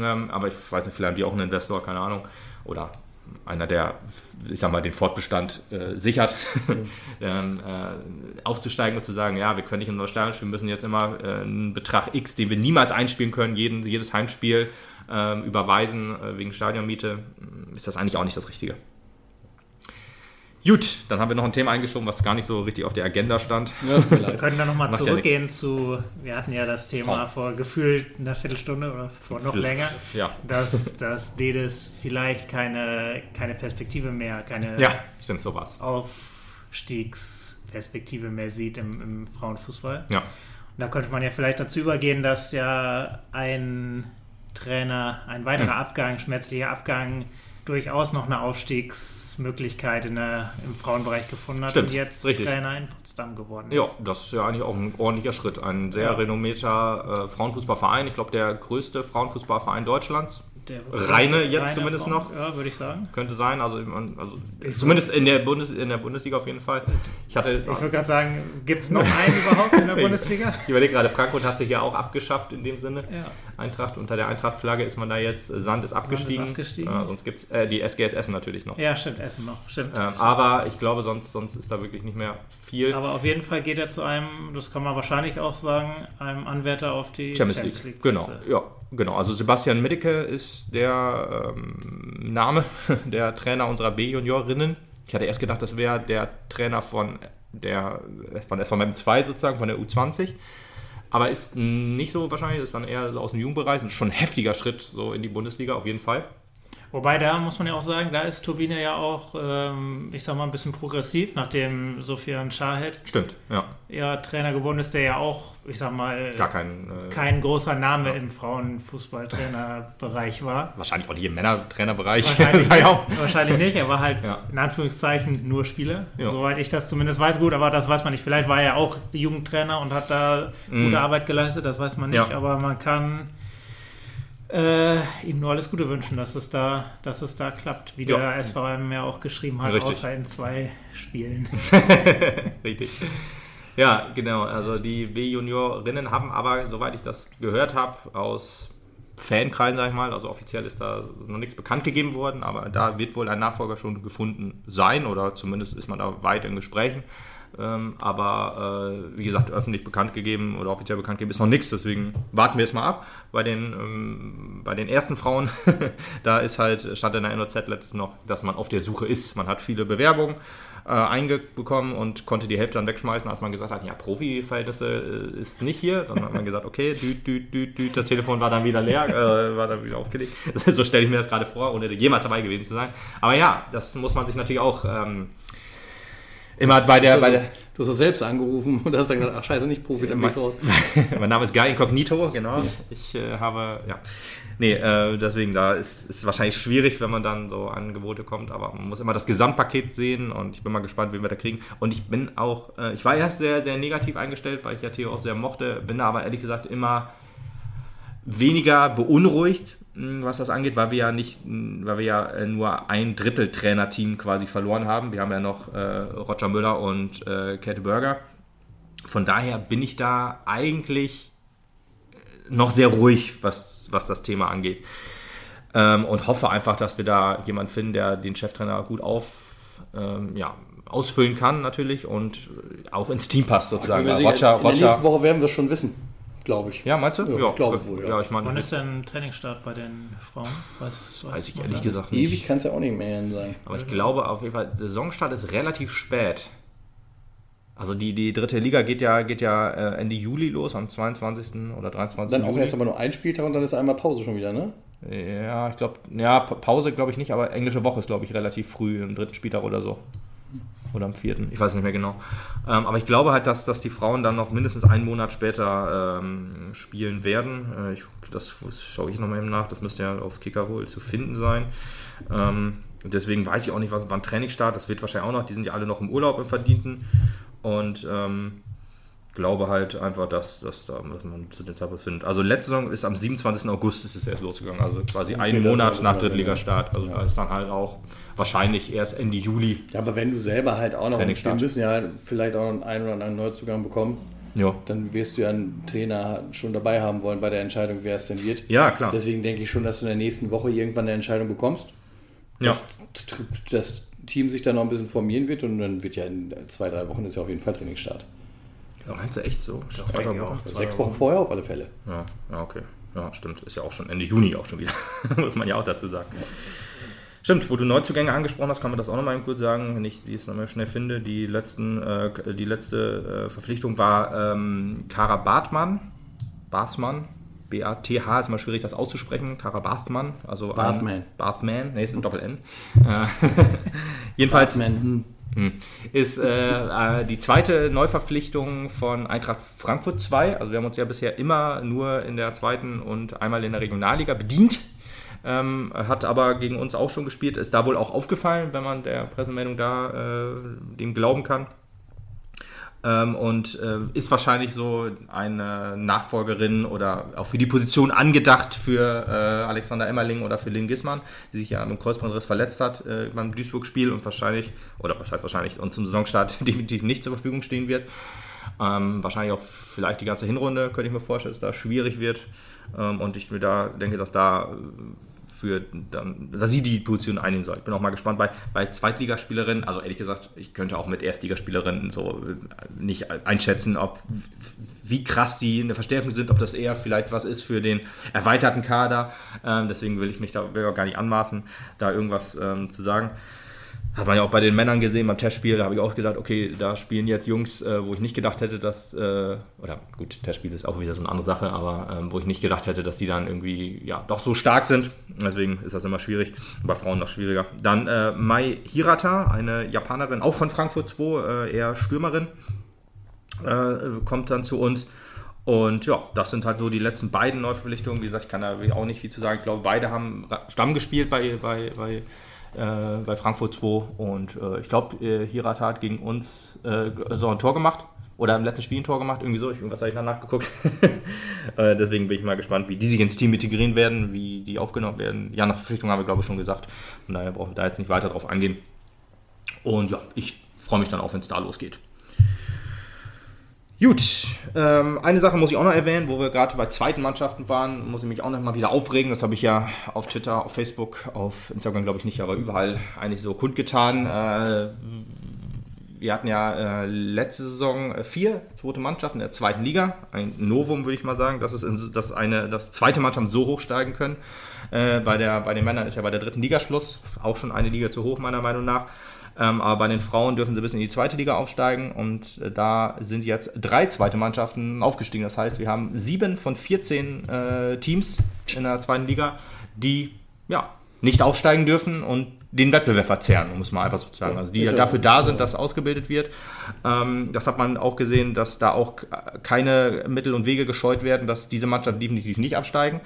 Ähm, aber ich weiß nicht, vielleicht haben die auch einen Investor, keine Ahnung. Oder einer, der, ich sag mal, den Fortbestand äh, sichert, ähm, äh, aufzusteigen und zu sagen, ja, wir können nicht in unser Stadion spielen, wir müssen jetzt immer äh, einen Betrag X, den wir niemals einspielen können, jeden, jedes Heimspiel ähm, überweisen äh, wegen Stadionmiete, ist das eigentlich auch nicht das Richtige. Gut, dann haben wir noch ein Thema eingeschoben, was gar nicht so richtig auf der Agenda stand. Ja, wir können dann nochmal zurückgehen ja zu, wir hatten ja das Thema oh. vor gefühlt einer Viertelstunde oder vor noch länger, ja. dass, dass Dedes vielleicht keine, keine Perspektive mehr, keine ja, stimmt, so Aufstiegsperspektive mehr sieht im, im Frauenfußball. Ja. Und da könnte man ja vielleicht dazu übergehen, dass ja ein Trainer, ein weiterer hm. Abgang, schmerzlicher Abgang, durchaus noch eine Aufstiegsmöglichkeit in der, im Frauenbereich gefunden hat Stimmt, und jetzt richtig. Trainer in Potsdam geworden ist. Ja, das ist ja eigentlich auch ein ordentlicher Schritt. Ein sehr ja. renommierter äh, Frauenfußballverein. Ich glaube, der größte Frauenfußballverein Deutschlands der reine jetzt reine zumindest Frau, noch. Ja, würde ich sagen. Könnte sein, also, also zumindest in der, Bundes, in der Bundesliga auf jeden Fall. Ich, hatte, ich würde gerade sagen, gibt es noch einen überhaupt in der Bundesliga? Ich überlege gerade, Frankfurt hat sich ja auch abgeschafft in dem Sinne. Ja. Eintracht, unter der Eintracht-Flagge ist man da jetzt, Sand ist abgestiegen. Sand ist abgestiegen. Äh, sonst gibt es äh, die SGS Essen natürlich noch. Ja, stimmt, Essen noch, stimmt. Ähm, aber ich glaube, sonst, sonst ist da wirklich nicht mehr viel. Aber auf jeden Fall geht er zu einem, das kann man wahrscheinlich auch sagen, einem Anwärter auf die Champions, Champions League. League genau, ja, genau. Also Sebastian Middeke ist der ähm, Name der Trainer unserer B-Juniorinnen. Ich hatte erst gedacht, das wäre der Trainer von der von SVM 2 sozusagen, von der U20. Aber ist nicht so wahrscheinlich, ist dann eher aus dem Jugendbereich. Ist schon ein heftiger Schritt so in die Bundesliga auf jeden Fall. Wobei da muss man ja auch sagen, da ist Turbine ja auch, ähm, ich sag mal, ein bisschen progressiv, nachdem Sofian Shahed Stimmt, ja. ja Trainer geworden ist, der ja auch, ich sag mal, Gar kein, äh, kein großer Name ja. im Frauenfußballtrainerbereich war. Wahrscheinlich auch nicht im Männertrainerbereich. Wahrscheinlich, nicht, wahrscheinlich nicht, er war halt ja. in Anführungszeichen nur Spieler, ja. soweit ich das zumindest weiß. Gut, aber das weiß man nicht. Vielleicht war er auch Jugendtrainer und hat da mhm. gute Arbeit geleistet, das weiß man nicht, aber man kann äh, ihm nur alles Gute wünschen, dass es da, dass es da klappt, wie ja. der SVM ja auch geschrieben hat, Richtig. außer in zwei Spielen. Richtig. Ja, genau. Also die B-Juniorinnen haben aber, soweit ich das gehört habe, aus Fankreisen, sag ich mal, also offiziell ist da noch nichts bekannt gegeben worden, aber da wird wohl ein Nachfolger schon gefunden sein oder zumindest ist man da weit in Gesprächen. Ähm, aber äh, wie gesagt, öffentlich bekannt gegeben oder offiziell bekannt gegeben ist noch nichts, deswegen warten wir es mal ab. Bei den, ähm, bei den ersten Frauen, da ist halt, stand in der NOZ letztens noch, dass man auf der Suche ist. Man hat viele Bewerbungen äh, eingebekommen und konnte die Hälfte dann wegschmeißen, als man gesagt hat, ja, Profi-Verhältnisse äh, ist nicht hier. Dann hat man gesagt, okay, düt, düt, düt, düt, das Telefon war dann wieder leer, äh, war dann wieder aufgelegt. so stelle ich mir das gerade vor, ohne jemals dabei gewesen zu sein. Aber ja, das muss man sich natürlich auch ähm, Immer bei der, bei der. Du hast es selbst angerufen und hast dann gesagt, ach scheiße, nicht Profi, dann bin ich raus. mein Name ist Guy Incognito, genau. Ich äh, habe, ja. Nee, äh, deswegen, da ist es wahrscheinlich schwierig, wenn man dann so Angebote kommt, aber man muss immer das Gesamtpaket sehen und ich bin mal gespannt, wen wir da kriegen. Und ich bin auch, äh, ich war erst sehr, sehr negativ eingestellt, weil ich ja Theo auch sehr mochte, bin da aber ehrlich gesagt immer weniger beunruhigt, was das angeht, weil wir ja nicht, weil wir ja äh, nur ein Drittel Trainerteam quasi verloren haben. Wir haben ja noch äh, Roger Müller und äh, Kate Burger. Von daher bin ich da eigentlich äh, noch sehr ruhig, was, was das Thema angeht. Ähm, und hoffe einfach, dass wir da jemanden finden, der den Cheftrainer gut auf, ähm, ja, ausfüllen kann natürlich und auch ins Team passt sozusagen. Roger, Roger, in der nächsten Woche werden wir es schon wissen glaube ich. Ja, meinst du? Ja, ich glaube wohl. Ja. ja ich mein, Wann ist denn Trainingsstart bei den Frauen? Was, weiß ich ehrlich das? gesagt nicht. Ewig kann es ja auch nicht mehr sein. Aber ich glaube auf jeden Fall, Saisonstart ist relativ spät. Also die, die dritte Liga geht ja, geht ja äh, Ende Juli los, am 22. oder 23. Dann auch Juli. erst aber nur ein Spieltag und dann ist einmal Pause schon wieder, ne? Ja, ich glaube, ja, Pause glaube ich nicht, aber englische Woche ist, glaube ich, relativ früh, im dritten Spieltag oder so oder am vierten, ich weiß nicht mehr genau. Ähm, aber ich glaube halt, dass, dass die Frauen dann noch mindestens einen Monat später ähm, spielen werden. Äh, ich, das schaue ich nochmal eben nach, das müsste ja auf Kicker wohl zu finden sein. Ähm, deswegen weiß ich auch nicht, was wann Trainingsstart, das wird wahrscheinlich auch noch, die sind ja alle noch im Urlaub im Verdienten. Und ähm, glaube halt einfach, dass, dass, da, dass man zu den Zeitpunkt findet. Also letzte Saison ist am 27. August ist es erst losgegangen, also quasi okay, einen Monat nach Drittligastart. Also ja. da ist dann halt auch wahrscheinlich erst Ende Juli. Ja, aber wenn du selber halt auch noch, wir müssen ja vielleicht auch einen oder anderen Neuzugang bekommen, ja. dann wirst du ja einen Trainer schon dabei haben wollen bei der Entscheidung, wer es denn wird. Ja, klar. Deswegen denke ich schon, dass du in der nächsten Woche irgendwann eine Entscheidung bekommst. Ja. Dass das Team sich dann noch ein bisschen formieren wird und dann wird ja in zwei, drei Wochen ist ja auf jeden Fall Trainingsstart. Ja, meinst du echt so? Zwei, Wochen. Sechs Wochen vorher auf alle Fälle. Ja, ja, okay. Ja, stimmt. Ist ja auch schon Ende Juni auch schon wieder. Muss man ja auch dazu sagen. Ja. Stimmt, wo du Neuzugänge angesprochen hast, kann man das auch nochmal kurz sagen, wenn ich die es nochmal schnell finde. Die, letzten, äh, die letzte äh, Verpflichtung war ähm, Kara Bartmann. Bathmann. B-A-T-H ist mal schwierig, das auszusprechen. Kara Bathmann. Also Bathman. Bathman, ne, ist mit Doppel-N. Äh, jedenfalls. Bathman. Hm. Ist äh, äh, die zweite Neuverpflichtung von Eintracht Frankfurt 2. Also wir haben uns ja bisher immer nur in der zweiten und einmal in der Regionalliga bedient ähm, hat aber gegen uns auch schon gespielt. Ist da wohl auch aufgefallen, wenn man der Pressemeldung da äh, dem glauben kann. Ähm, und äh, ist wahrscheinlich so eine Nachfolgerin oder auch für die Position angedacht für äh, Alexander Emmerling oder für Lynn Gismann, die sich ja dem Kreuzbandriss verletzt hat äh, beim Duisburg-Spiel und wahrscheinlich, oder was heißt wahrscheinlich, und zum Saisonstart definitiv nicht zur Verfügung stehen wird. Ähm, wahrscheinlich auch vielleicht die ganze Hinrunde, könnte ich mir vorstellen, dass da schwierig wird. Ähm, und ich da denke, dass da für dann, dass sie die Position einnehmen soll. Ich bin auch mal gespannt bei, bei Zweitligaspielerinnen, also ehrlich gesagt, ich könnte auch mit Erstligaspielerinnen so äh, nicht einschätzen, ob wie krass die in der Verstärkung sind, ob das eher vielleicht was ist für den erweiterten Kader. Ähm, deswegen will ich mich da gar nicht anmaßen, da irgendwas ähm, zu sagen. Hat man ja auch bei den Männern gesehen beim Testspiel, da habe ich auch gesagt, okay, da spielen jetzt Jungs, äh, wo ich nicht gedacht hätte, dass, äh, oder gut, Testspiel ist auch wieder so eine andere Sache, aber ähm, wo ich nicht gedacht hätte, dass die dann irgendwie, ja, doch so stark sind. Deswegen ist das immer schwierig, bei Frauen noch schwieriger. Dann äh, Mai Hirata, eine Japanerin, auch von Frankfurt 2, äh, eher Stürmerin, äh, kommt dann zu uns. Und ja, das sind halt so die letzten beiden Neuverpflichtungen. Wie gesagt, ich kann da auch nicht viel zu sagen. Ich glaube, beide haben Stamm gespielt bei, bei, bei äh, bei Frankfurt 2. Und äh, ich glaube, äh, Hirata hat gegen uns äh, so ein Tor gemacht. Oder im letzten Spiel ein Tor gemacht, irgendwie so. Ich, irgendwas habe ich danach nachgeguckt. äh, deswegen bin ich mal gespannt, wie die sich ins Team integrieren werden, wie die aufgenommen werden. Ja, nach Verpflichtung haben wir, glaube ich, schon gesagt. Von daher brauchen wir da jetzt nicht weiter drauf eingehen. Und ja, ich freue mich dann auch, wenn es da losgeht. Gut, ähm, eine Sache muss ich auch noch erwähnen, wo wir gerade bei zweiten Mannschaften waren, muss ich mich auch noch mal wieder aufregen. Das habe ich ja auf Twitter, auf Facebook, auf Instagram glaube ich nicht, aber überall eigentlich so kundgetan. Äh, wir hatten ja äh, letzte Saison vier zweite Mannschaften in der zweiten Liga. Ein Novum würde ich mal sagen, dass, es in, dass eine dass zweite Mannschaften so hoch steigen können. Äh, bei, der, bei den Männern ist ja bei der dritten Liga Schluss, auch schon eine Liga zu hoch meiner Meinung nach. Ähm, aber bei den Frauen dürfen sie bis in die zweite Liga aufsteigen und äh, da sind jetzt drei zweite Mannschaften aufgestiegen. Das heißt, wir haben sieben von 14 äh, Teams in der zweiten Liga, die ja, nicht aufsteigen dürfen und den Wettbewerb verzerren, um es mal einfach so zu sagen. Also die ja dafür da sind, dass ausgebildet wird. Ähm, das hat man auch gesehen, dass da auch keine Mittel und Wege gescheut werden, dass diese Mannschaften definitiv nicht absteigen.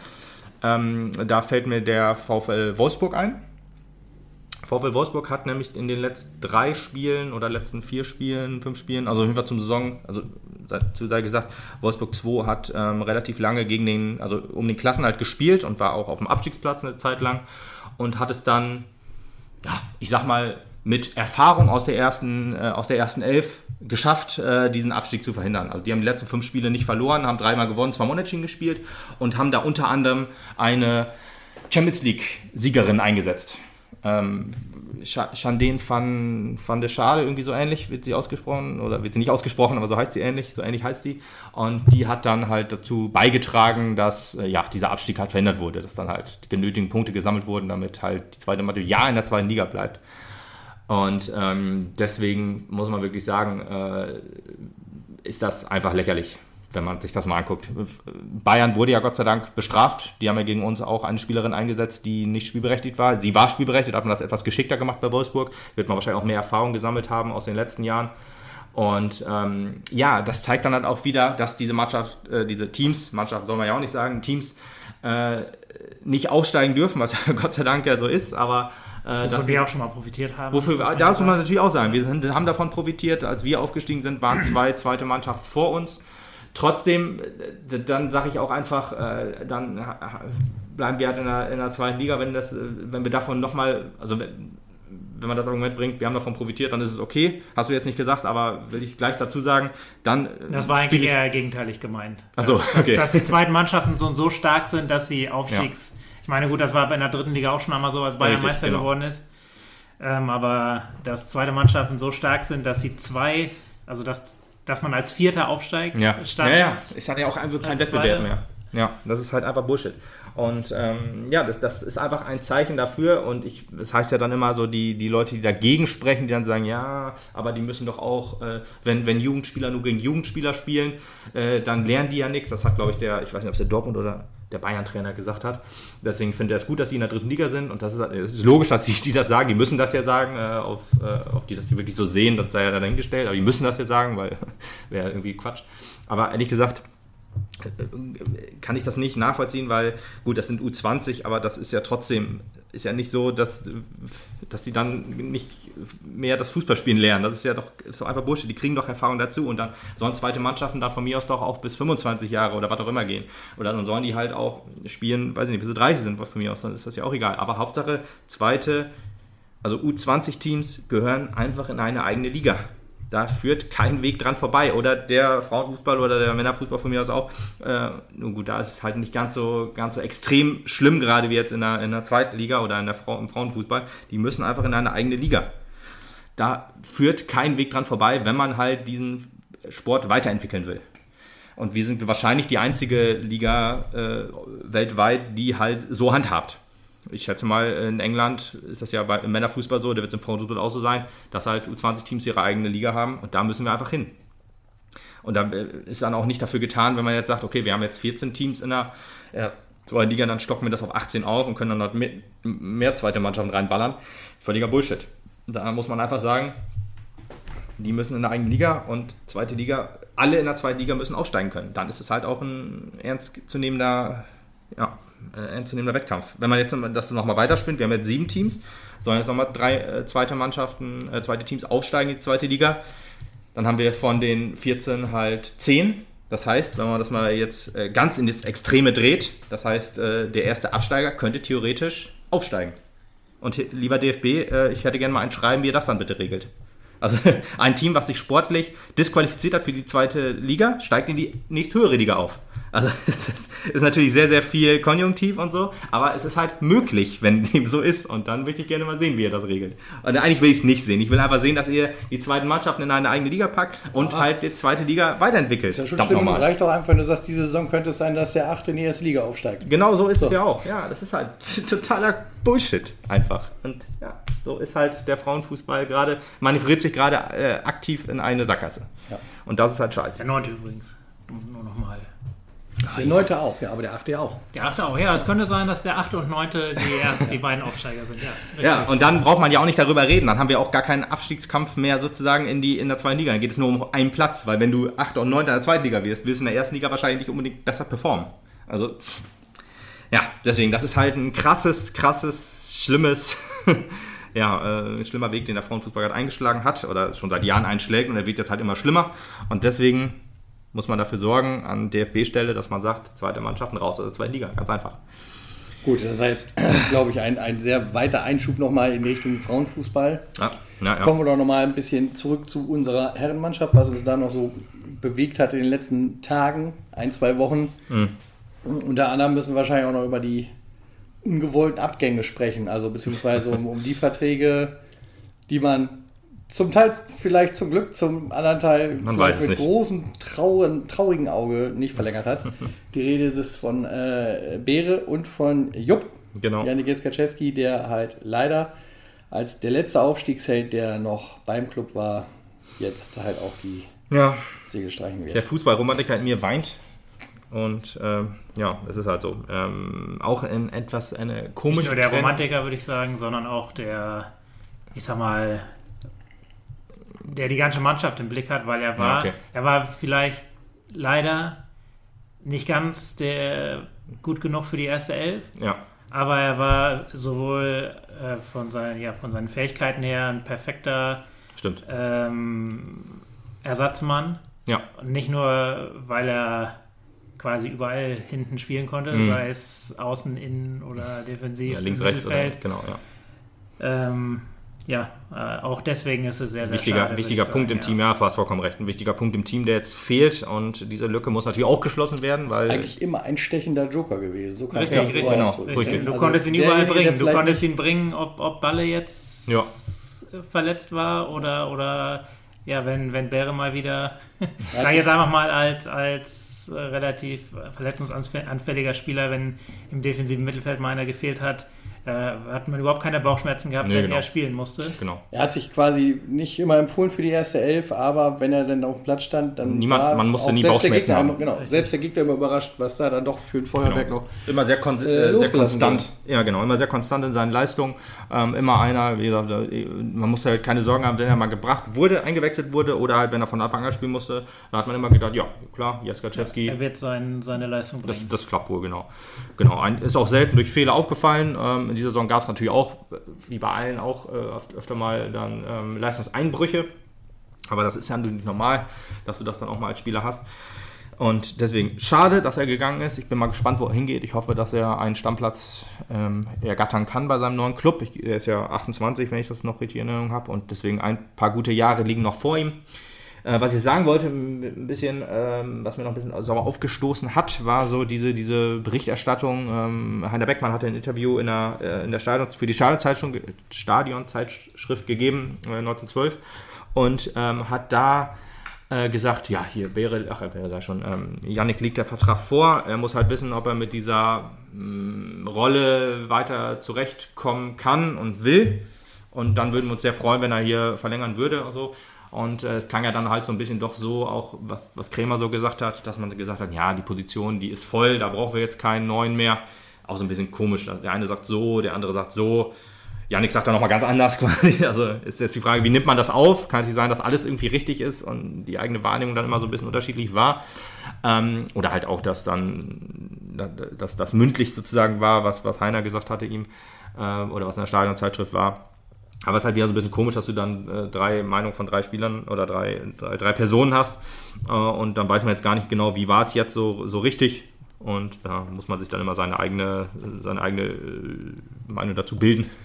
Ähm, da fällt mir der VfL Wolfsburg ein. VfL Wolfsburg hat nämlich in den letzten drei Spielen oder letzten vier Spielen, fünf Spielen, also auf jeden Fall zum Saison, also dazu sei gesagt, Wolfsburg 2 hat ähm, relativ lange gegen den, also um den Klassenhalt gespielt und war auch auf dem Abstiegsplatz eine Zeit lang und hat es dann, ja, ich sag mal, mit Erfahrung aus der ersten, äh, aus der ersten Elf geschafft, äh, diesen Abstieg zu verhindern. Also die haben die letzten fünf Spiele nicht verloren, haben dreimal gewonnen, zweimal unentschieden gespielt und haben da unter anderem eine Champions League-Siegerin eingesetzt. Ähm, Chandene van, van der Schade, irgendwie so ähnlich wird sie ausgesprochen, oder wird sie nicht ausgesprochen, aber so heißt sie ähnlich, so ähnlich heißt sie. Und die hat dann halt dazu beigetragen, dass äh, ja, dieser Abstieg halt verhindert wurde, dass dann halt die genötigen Punkte gesammelt wurden, damit halt die zweite Mannschaft ja in der zweiten Liga bleibt. Und ähm, deswegen muss man wirklich sagen, äh, ist das einfach lächerlich wenn man sich das mal anguckt. Bayern wurde ja Gott sei Dank bestraft. Die haben ja gegen uns auch eine Spielerin eingesetzt, die nicht spielberechtigt war. Sie war spielberechtigt, hat man das etwas geschickter gemacht bei Wolfsburg. Wird man wahrscheinlich auch mehr Erfahrung gesammelt haben aus den letzten Jahren. Und ähm, ja, das zeigt dann halt auch wieder, dass diese Mannschaft, äh, diese Teams, Mannschaft soll man ja auch nicht sagen, Teams äh, nicht aufsteigen dürfen, was ja Gott sei Dank ja so ist, aber äh, wofür wir auch schon mal profitiert haben. Wofür, da muss man natürlich auch sagen, wir sind, haben davon profitiert, als wir aufgestiegen sind, waren zwei zweite Mannschaften vor uns. Trotzdem, äh, dann sage ich auch einfach, äh, dann bleiben wir halt in der, in der, zweiten Liga, wenn, das, äh, wenn wir davon nochmal, also wenn, wenn man das Argument bringt, wir haben davon profitiert, dann ist es okay. Hast du jetzt nicht gesagt, aber will ich gleich dazu sagen, dann. Das war eigentlich ich- eher gegenteilig gemeint. Ach so, dass, dass, okay. dass die zweiten Mannschaften so, so stark sind, dass sie Aufstiegs... Ich meine, gut, das war in der dritten Liga auch schon einmal so, als Bayern Richtig, Meister genau. geworden ist. Ähm, aber dass zweite Mannschaften so stark sind, dass sie zwei, also dass, dass man als Vierter aufsteigt, Ja. ja, ja, ist halt ja auch einfach kein Wettbewerb mehr. Ja, das ist halt einfach Bullshit. Und ähm, ja, das, das ist einfach ein Zeichen dafür. Und ich, das heißt ja dann immer so, die, die Leute, die dagegen sprechen, die dann sagen, ja, aber die müssen doch auch, äh, wenn, wenn Jugendspieler nur gegen Jugendspieler spielen, äh, dann lernen die ja nichts. Das hat, glaube ich, der, ich weiß nicht, ob es der Dortmund oder der Bayern-Trainer gesagt hat. Deswegen finde er es gut, dass sie in der dritten Liga sind. Und das ist, es ist logisch, dass die, die das sagen. Die müssen das ja sagen. Äh, auf, äh, ob die das wirklich so sehen, das sei ja dahingestellt. Aber die müssen das ja sagen, weil wäre irgendwie Quatsch. Aber ehrlich gesagt, kann ich das nicht nachvollziehen, weil gut, das sind U20, aber das ist ja trotzdem, ist ja nicht so, dass, dass die dann nicht mehr das Fußballspielen lernen. Das ist ja doch, ist einfach Bullshit. Die kriegen doch Erfahrung dazu und dann sollen zweite Mannschaften dann von mir aus doch auch bis 25 Jahre oder was auch immer gehen. Oder dann sollen die halt auch spielen, weiß ich nicht, bis sie 30 sind von mir aus, dann ist das ja auch egal. Aber Hauptsache, zweite, also U20-Teams gehören einfach in eine eigene Liga. Da führt kein Weg dran vorbei. Oder der Frauenfußball oder der Männerfußball von mir aus auch. Äh, nun gut, da ist es halt nicht ganz so, ganz so extrem schlimm, gerade wie jetzt in der, in der zweiten Liga oder in der Frau, im Frauenfußball. Die müssen einfach in eine eigene Liga. Da führt kein Weg dran vorbei, wenn man halt diesen Sport weiterentwickeln will. Und wir sind wahrscheinlich die einzige Liga äh, weltweit, die halt so handhabt. Ich schätze mal, in England ist das ja im Männerfußball so, der wird es im Frauenfußball auch so sein, dass halt U20-Teams ihre eigene Liga haben und da müssen wir einfach hin. Und da äh, ist dann auch nicht dafür getan, wenn man jetzt sagt, okay, wir haben jetzt 14 Teams in der äh, zweiten Liga, dann stocken wir das auf 18 auf und können dann dort mit, mehr zweite Mannschaften reinballern. Völliger Bullshit. Da muss man einfach sagen, die müssen in der eigenen Liga und zweite Liga, alle in der zweiten Liga müssen aufsteigen können. Dann ist es halt auch ein ernstzunehmender, ja, äh, Wettkampf. Wenn man jetzt das nochmal weiterspinnt, wir haben jetzt sieben Teams, sollen jetzt nochmal drei äh, zweite Mannschaften, äh, zweite Teams aufsteigen in die zweite Liga. Dann haben wir von den 14 halt 10. Das heißt, wenn man das mal jetzt äh, ganz in das Extreme dreht, das heißt, äh, der erste Absteiger könnte theoretisch aufsteigen. Und lieber DFB, äh, ich hätte gerne mal ein Schreiben, wie ihr das dann bitte regelt. Also ein Team, was sich sportlich disqualifiziert hat für die zweite Liga, steigt in die nächsthöhere Liga auf. Also es ist, ist natürlich sehr, sehr viel Konjunktiv und so, aber es ist halt möglich, wenn dem so ist. Und dann möchte ich gerne mal sehen, wie ihr das regelt. Und eigentlich will ich es nicht sehen. Ich will einfach sehen, dass ihr die zweiten Mannschaften in eine eigene Liga packt und halt die zweite Liga weiterentwickelt. Das ist ja schon schlimm. Es reicht doch einfach, wenn du sagst, diese Saison könnte es sein, dass der achte in die erste Liga aufsteigt. Genau so ist es So. ja auch. Ja, das ist halt totaler Bullshit einfach. Und ja, so ist halt der Frauenfußball gerade, manövriert sich gerade äh, aktiv in eine Sackgasse. Ja. Und das ist halt scheiße. Der neunte übrigens. Nur nochmal. Der neunte auch, ja, aber der achte ja auch. Der achte auch, ja. Es könnte sein, dass der achte und neunte die erst die beiden Aufsteiger sind, ja. Ja, richtig. und dann braucht man ja auch nicht darüber reden. Dann haben wir auch gar keinen Abstiegskampf mehr sozusagen in, die, in der zweiten Liga. Dann geht es nur um einen Platz, weil wenn du 8. und 9. in der zweiten Liga wirst, wirst du in der ersten Liga wahrscheinlich nicht unbedingt besser performen. Also, ja, deswegen, das ist halt ein krasses, krasses, schlimmes, ja, äh, schlimmer Weg, den der Frauenfußball gerade eingeschlagen hat oder schon seit Jahren einschlägt und er wird jetzt halt immer schlimmer. Und deswegen muss man dafür sorgen an DFB-Stelle, dass man sagt, zweite Mannschaften raus aus der zweiten Liga. Ganz einfach. Gut, das war jetzt, glaube ich, ein, ein sehr weiter Einschub nochmal in Richtung Frauenfußball. Ja, ja, ja. Kommen wir doch nochmal ein bisschen zurück zu unserer Herrenmannschaft, was uns da noch so bewegt hat in den letzten Tagen, ein, zwei Wochen. Mhm. Unter anderem müssen wir wahrscheinlich auch noch über die ungewollten Abgänge sprechen, also beziehungsweise um, um die Verträge, die man zum Teil vielleicht zum Glück, zum anderen Teil mit nicht. großem trauen, traurigen Auge nicht verlängert hat. die Rede ist von äh, Beere und von Jupp. Genau. Janik Jeskaczewski, der halt leider als der letzte Aufstiegsheld, der noch beim Club war, jetzt halt auch die Ja, Segel streichen wird. der Fußballromantiker in mir weint. Und ähm, ja, es ist halt so. Ähm, auch in etwas eine komische Nicht nur der Trend- Romantiker, würde ich sagen, sondern auch der, ich sag mal, der die ganze Mannschaft im Blick hat, weil er war, okay. er war vielleicht leider nicht ganz der gut genug für die erste Elf, Ja, aber er war sowohl äh, von, seinen, ja, von seinen Fähigkeiten her ein perfekter stimmt. ähm, Ersatzmann. Ja, Und nicht nur, weil er quasi überall hinten spielen konnte, Mhm. sei es außen, innen oder defensiv, ja links, im rechts oder Mittelfeld. genau, ja. Ähm, ja, äh, auch deswegen ist es sehr, sehr wichtiger, schade. Wichtiger Punkt sagen, im ja. Team, ja, du hast vollkommen recht. Ein wichtiger Punkt im Team, der jetzt fehlt und diese Lücke muss natürlich auch geschlossen werden, weil. Eigentlich immer ein stechender Joker gewesen. So kann richtig, richtig, genau. richtig. Du also konntest ihn überall bringen. Du konntest ihn bringen, ob, ob Balle jetzt ja. verletzt war oder, oder ja, wenn, wenn Bäre mal wieder, sag jetzt einfach mal als, als relativ verletzungsanfälliger Spieler, wenn im defensiven Mittelfeld mal einer gefehlt hat, äh, hat man überhaupt keine Bauchschmerzen gehabt, nee, wenn genau. er spielen musste. Genau. Er hat sich quasi nicht immer empfohlen für die erste Elf, aber wenn er dann auf dem Platz stand, dann Niemand, man musste nie Bauchschmerzen haben. Genau, selbst der Gegner immer überrascht, was da dann doch für ein Feuerwerk genau. noch Immer sehr, kon äh, sehr konstant. Wird. Ja, genau, immer sehr konstant in seinen Leistungen. Ähm, immer einer, wie gesagt, man musste halt keine Sorgen haben, wenn er mal gebracht wurde, eingewechselt wurde oder halt, wenn er von Anfang an spielen musste, da hat man immer gedacht, ja, klar, Jaskaczewski. Er wird sein, seine Leistung bringen. Das, das klappt wohl, genau. genau. Ein, ist auch selten durch Fehler aufgefallen. Ähm, dieser Saison gab es natürlich auch, wie bei allen auch, äh, öfter mal dann ähm, Leistungseinbrüche. Aber das ist ja natürlich normal, dass du das dann auch mal als Spieler hast. Und deswegen schade, dass er gegangen ist. Ich bin mal gespannt, wo er hingeht. Ich hoffe, dass er einen Stammplatz ähm, ergattern kann bei seinem neuen Club. Ich, er ist ja 28, wenn ich das noch richtig in Erinnerung habe. Und deswegen ein paar gute Jahre liegen noch vor ihm. Äh, was ich sagen wollte, ein bisschen, ähm, was mir noch ein bisschen sauer aufgestoßen hat, war so diese, diese Berichterstattung. Ähm, Heiner Beckmann hatte ein Interview in der, äh, in der Stadion, für die Stadionzeitschrift, Stadionzeitschrift gegeben, äh, 1912, und ähm, hat da äh, gesagt, ja, hier wäre, ach, wäre da schon, ähm, Yannick liegt der Vertrag vor. Er muss halt wissen, ob er mit dieser mh, mm, Rolle weiter zurechtkommen kann und will. Und dann würden wir uns sehr freuen, wenn er hier verlängern würde und so. Und äh, es klang ja dann halt so ein bisschen doch so, auch was, was Krämer so gesagt hat, dass man gesagt hat, ja, die Position, die ist voll, da brauchen wir jetzt keinen neuen mehr. Auch so ein bisschen komisch. Der eine sagt so, der andere sagt so. Janik sagt da nochmal ganz anders quasi. Also ist jetzt die Frage, wie nimmt man das auf? Kann es nicht sein, dass alles irgendwie richtig ist und die eigene Wahrnehmung dann immer so ein bisschen unterschiedlich war? Ähm, oder halt auch, dass dann, dass das mündlich sozusagen war, was, was Heiner gesagt hatte ihm, äh, oder was in der Stadionzeitschrift war. Aber es ist halt wieder so ein bisschen komisch, dass du dann äh, drei Meinungen von drei Spielern oder drei, drei, drei Personen hast äh, und dann weiß man jetzt gar nicht genau, wie war es jetzt so, so richtig. Und da muss man sich dann immer seine eigene, seine eigene äh, Meinung dazu bilden.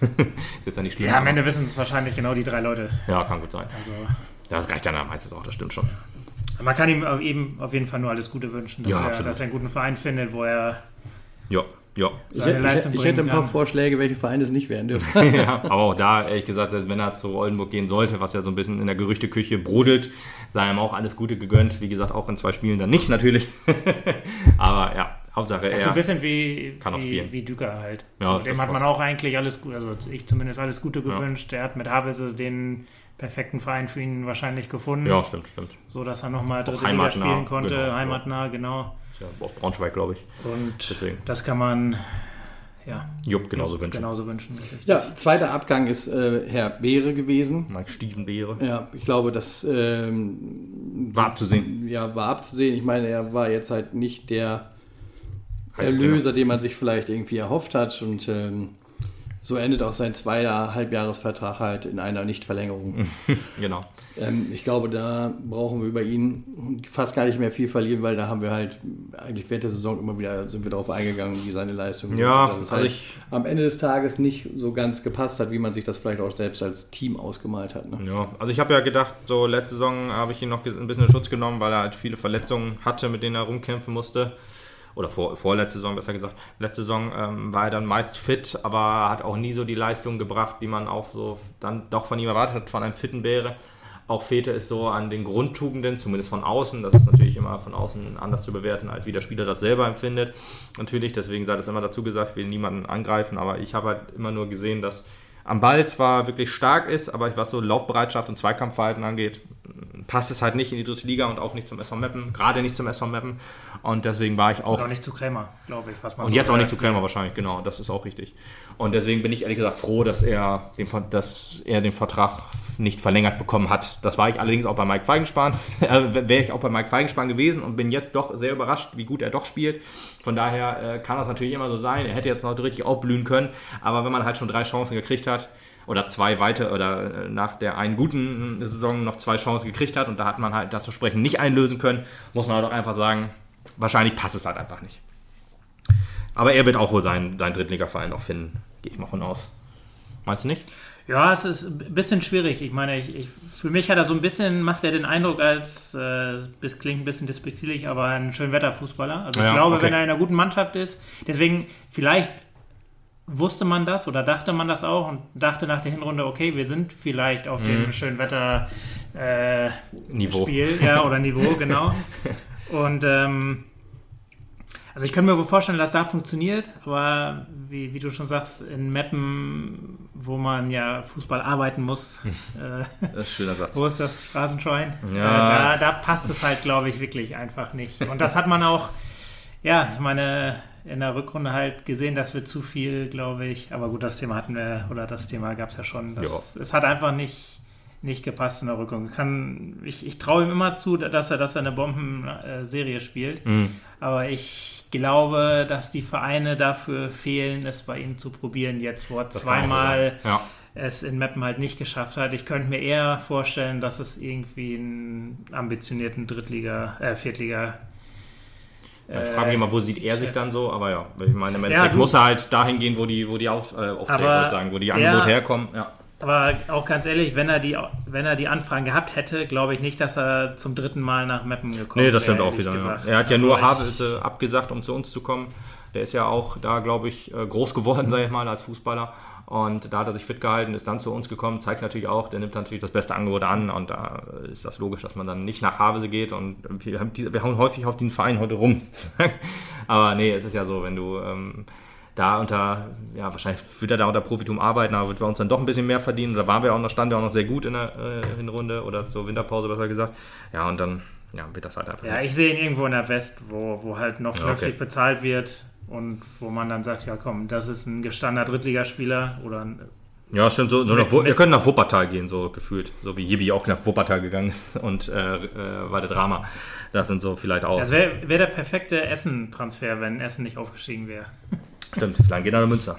ist jetzt ja nicht schlimm. Ja, am Ende wissen es wahrscheinlich genau die drei Leute. Ja, kann gut sein. Also, ja, das reicht dann meistens auch, das stimmt schon. Man kann ihm eben auf jeden Fall nur alles Gute wünschen, dass, ja, er, dass er einen guten Verein findet, wo er ja. Ja. Ich, hätte, ich, hätte ein paar kann. Vorschläge, welche Vereine es nicht werden dürfen. ja, aber auch da, ehrlich gesagt, wenn er zu Oldenburg gehen sollte, was ja so ein bisschen in der Gerüchteküche brodelt, sei ihm auch alles Gute gegönnt. Wie gesagt, auch in zwei Spielen dann nicht natürlich. aber ja, Hauptsache er. So ein bisschen wie, kann wie, spielen. wie Düker halt. Ja, so, dem hat man auch eigentlich alles gut, also ich zumindest alles Gute gewünscht. Ja. Er hat mit Havelse den perfekten Verein für ihn wahrscheinlich gefunden. Ja, stimmt, stimmt. So dass er nochmal dritte Liga spielen konnte, genau, heimatnah, genau ja aus Braunschweig, glaube ich. Und Deswegen. das kann man ja, Jupp genauso wünschen. Genauso wünschen ja, zweiter Abgang ist äh, Herr Beere gewesen. Mike Steven Beere. Ja, ich glaube, das ähm, war abzusehen. Ja, war abzusehen. Ich meine, er war jetzt halt nicht der Erlöser, den man sich vielleicht irgendwie erhofft hat. Und ähm, so endet auch sein zweiter Halbjahresvertrag halt in einer Nichtverlängerung. genau. Ähm, ich glaube, da brauchen wir über ihn fast gar nicht mehr viel verlieren, weil da haben wir halt eigentlich während der Saison immer wieder sind wir darauf eingegangen, wie seine Leistung ja, dass es also halt ich, am Ende des Tages nicht so ganz gepasst hat, wie man sich das vielleicht auch selbst als Team ausgemalt hat. Ne? Ja, also ich habe ja gedacht, so letzte Saison habe ich ihn noch ein bisschen in Schutz genommen, weil er halt viele Verletzungen hatte, mit denen er rumkämpfen musste oder vor, vorletzte Saison besser gesagt, letzte Saison ähm, war er dann meist fit, aber hat auch nie so die Leistung gebracht, die man auch so dann doch von ihm erwartet hat, von einem fitten Bäre. Auch fehlte es so an den Grundtugenden, zumindest von außen. Das ist natürlich immer von außen anders zu bewerten, als wie der Spieler das selber empfindet. Natürlich, deswegen sei das immer dazu gesagt, will niemanden angreifen, aber ich habe halt immer nur gesehen, dass am Ball zwar wirklich stark ist, aber was so Laufbereitschaft und Zweikampfverhalten angeht, passt es halt nicht in die dritte Liga und auch nicht zum SV Meppen, gerade nicht zum SV Meppen. Und deswegen war ich auch. Und auch nicht zu Krämer, glaube ich. Was man und so jetzt auch nicht zu Krämer wahrscheinlich, genau, das ist auch richtig. Und deswegen bin ich ehrlich gesagt froh, dass er den, dass er den Vertrag nicht verlängert bekommen hat. Das war ich allerdings auch bei Mike Feigenspan. Äh, wäre ich auch bei Mike Feigenspan gewesen und bin jetzt doch sehr überrascht, wie gut er doch spielt. Von daher äh, kann das natürlich immer so sein. Er hätte jetzt noch richtig aufblühen können, aber wenn man halt schon drei Chancen gekriegt hat, oder zwei weitere oder äh, nach der einen guten Saison noch zwei Chancen gekriegt hat und da hat man halt das Versprechen nicht einlösen können, muss man halt auch einfach sagen, wahrscheinlich passt es halt einfach nicht. Aber er wird auch wohl seinen, seinen Drittligaverein noch finden, gehe ich mal von aus. Meinst du nicht? Ja, es ist ein bisschen schwierig. Ich meine, ich, ich, für mich hat er so ein bisschen, macht er den Eindruck als, äh, das klingt ein bisschen despektierlich, aber ein Schönwetterfußballer. Also ich Ja, glaube, okay. wenn er in einer guten Mannschaft ist, deswegen vielleicht wusste man das oder dachte man das auch und dachte nach der Hinrunde, okay, wir sind vielleicht auf dem Schönwetter äh, Niveau. Spiel, ja, oder Niveau, genau. Und ähm, also ich könnte mir wohl vorstellen, dass da funktioniert, aber wie, wie du schon sagst, in Mappen, wo man ja Fußball arbeiten muss, äh, wo ist das Phrasenschwein? Ja. Äh, da, da passt es halt, glaube ich, wirklich einfach nicht. Und das hat man auch, ja, ich meine, in der Rückrunde halt gesehen, dass wir zu viel, glaube ich, aber gut, das Thema hatten wir, oder das Thema gab es ja schon. Das, es hat einfach nicht, nicht gepasst in der Rückrunde. Kann, ich, ich traue ihm immer zu, dass er, dass er eine Bombenserie spielt. Mhm. Aber ich glaube, dass die Vereine dafür fehlen, es bei ihm zu probieren, jetzt wo er Das zweimal. Ja. es in Meppen halt nicht geschafft hat. Ich könnte mir eher vorstellen, dass es irgendwie einen ambitionierten Drittliga, äh, Viertliga. Ja, Ich frage mich immer, wo sieht er sich dann so, aber ja, ich meine, im Endeffekt du- muss er halt dahin gehen, wo die, wo die Auf, äh, Aufträge, ich sagen, wo die Angebote er- herkommen. Ja. Aber auch ganz ehrlich, wenn er die, wenn er die Anfragen gehabt hätte, glaube ich nicht, dass er zum dritten Mal nach Meppen gekommen Nee, das stimmt wäre, auch wieder. Ja. Er hat ja Also nur Havelse abgesagt, um zu uns zu kommen. Der ist ja auch da, glaube ich, äh, groß geworden, sage ich mal, als Fußballer. Und da hat er sich fit gehalten, ist dann zu uns gekommen, zeigt natürlich auch, der nimmt natürlich das beste Angebot an und da ist das logisch, dass man dann nicht nach Havelse geht und wir, haben die, wir hauen häufig auf den Verein heute rum. Aber nee, es ist ja so, wenn du ähm, da unter, ja, wahrscheinlich wird er da unter Profitum arbeiten, aber wird bei uns dann doch ein bisschen mehr verdienen. Da waren wir auch noch, standen wir auch noch sehr gut in der äh, Hinrunde oder zur Winterpause, besser gesagt. Ja, und dann ja, wird das halt einfach. Ja, nicht. ich sehe ihn irgendwo in der West, wo, wo halt noch Ja, vernünftig okay. bezahlt wird und wo man dann sagt, ja komm, das ist ein gestandener Drittligaspieler oder ein Ja, stimmt. So, so Mit- nach, wir können nach Wuppertal gehen, so gefühlt. So wie Jibi auch nach Wuppertal gegangen ist und äh, äh, Walde Drama. Das sind so vielleicht auch. Das wäre wär der perfekte Essen-Transfer, wenn Essen nicht aufgestiegen wäre. Stimmt, vielleicht geht er nach Münster.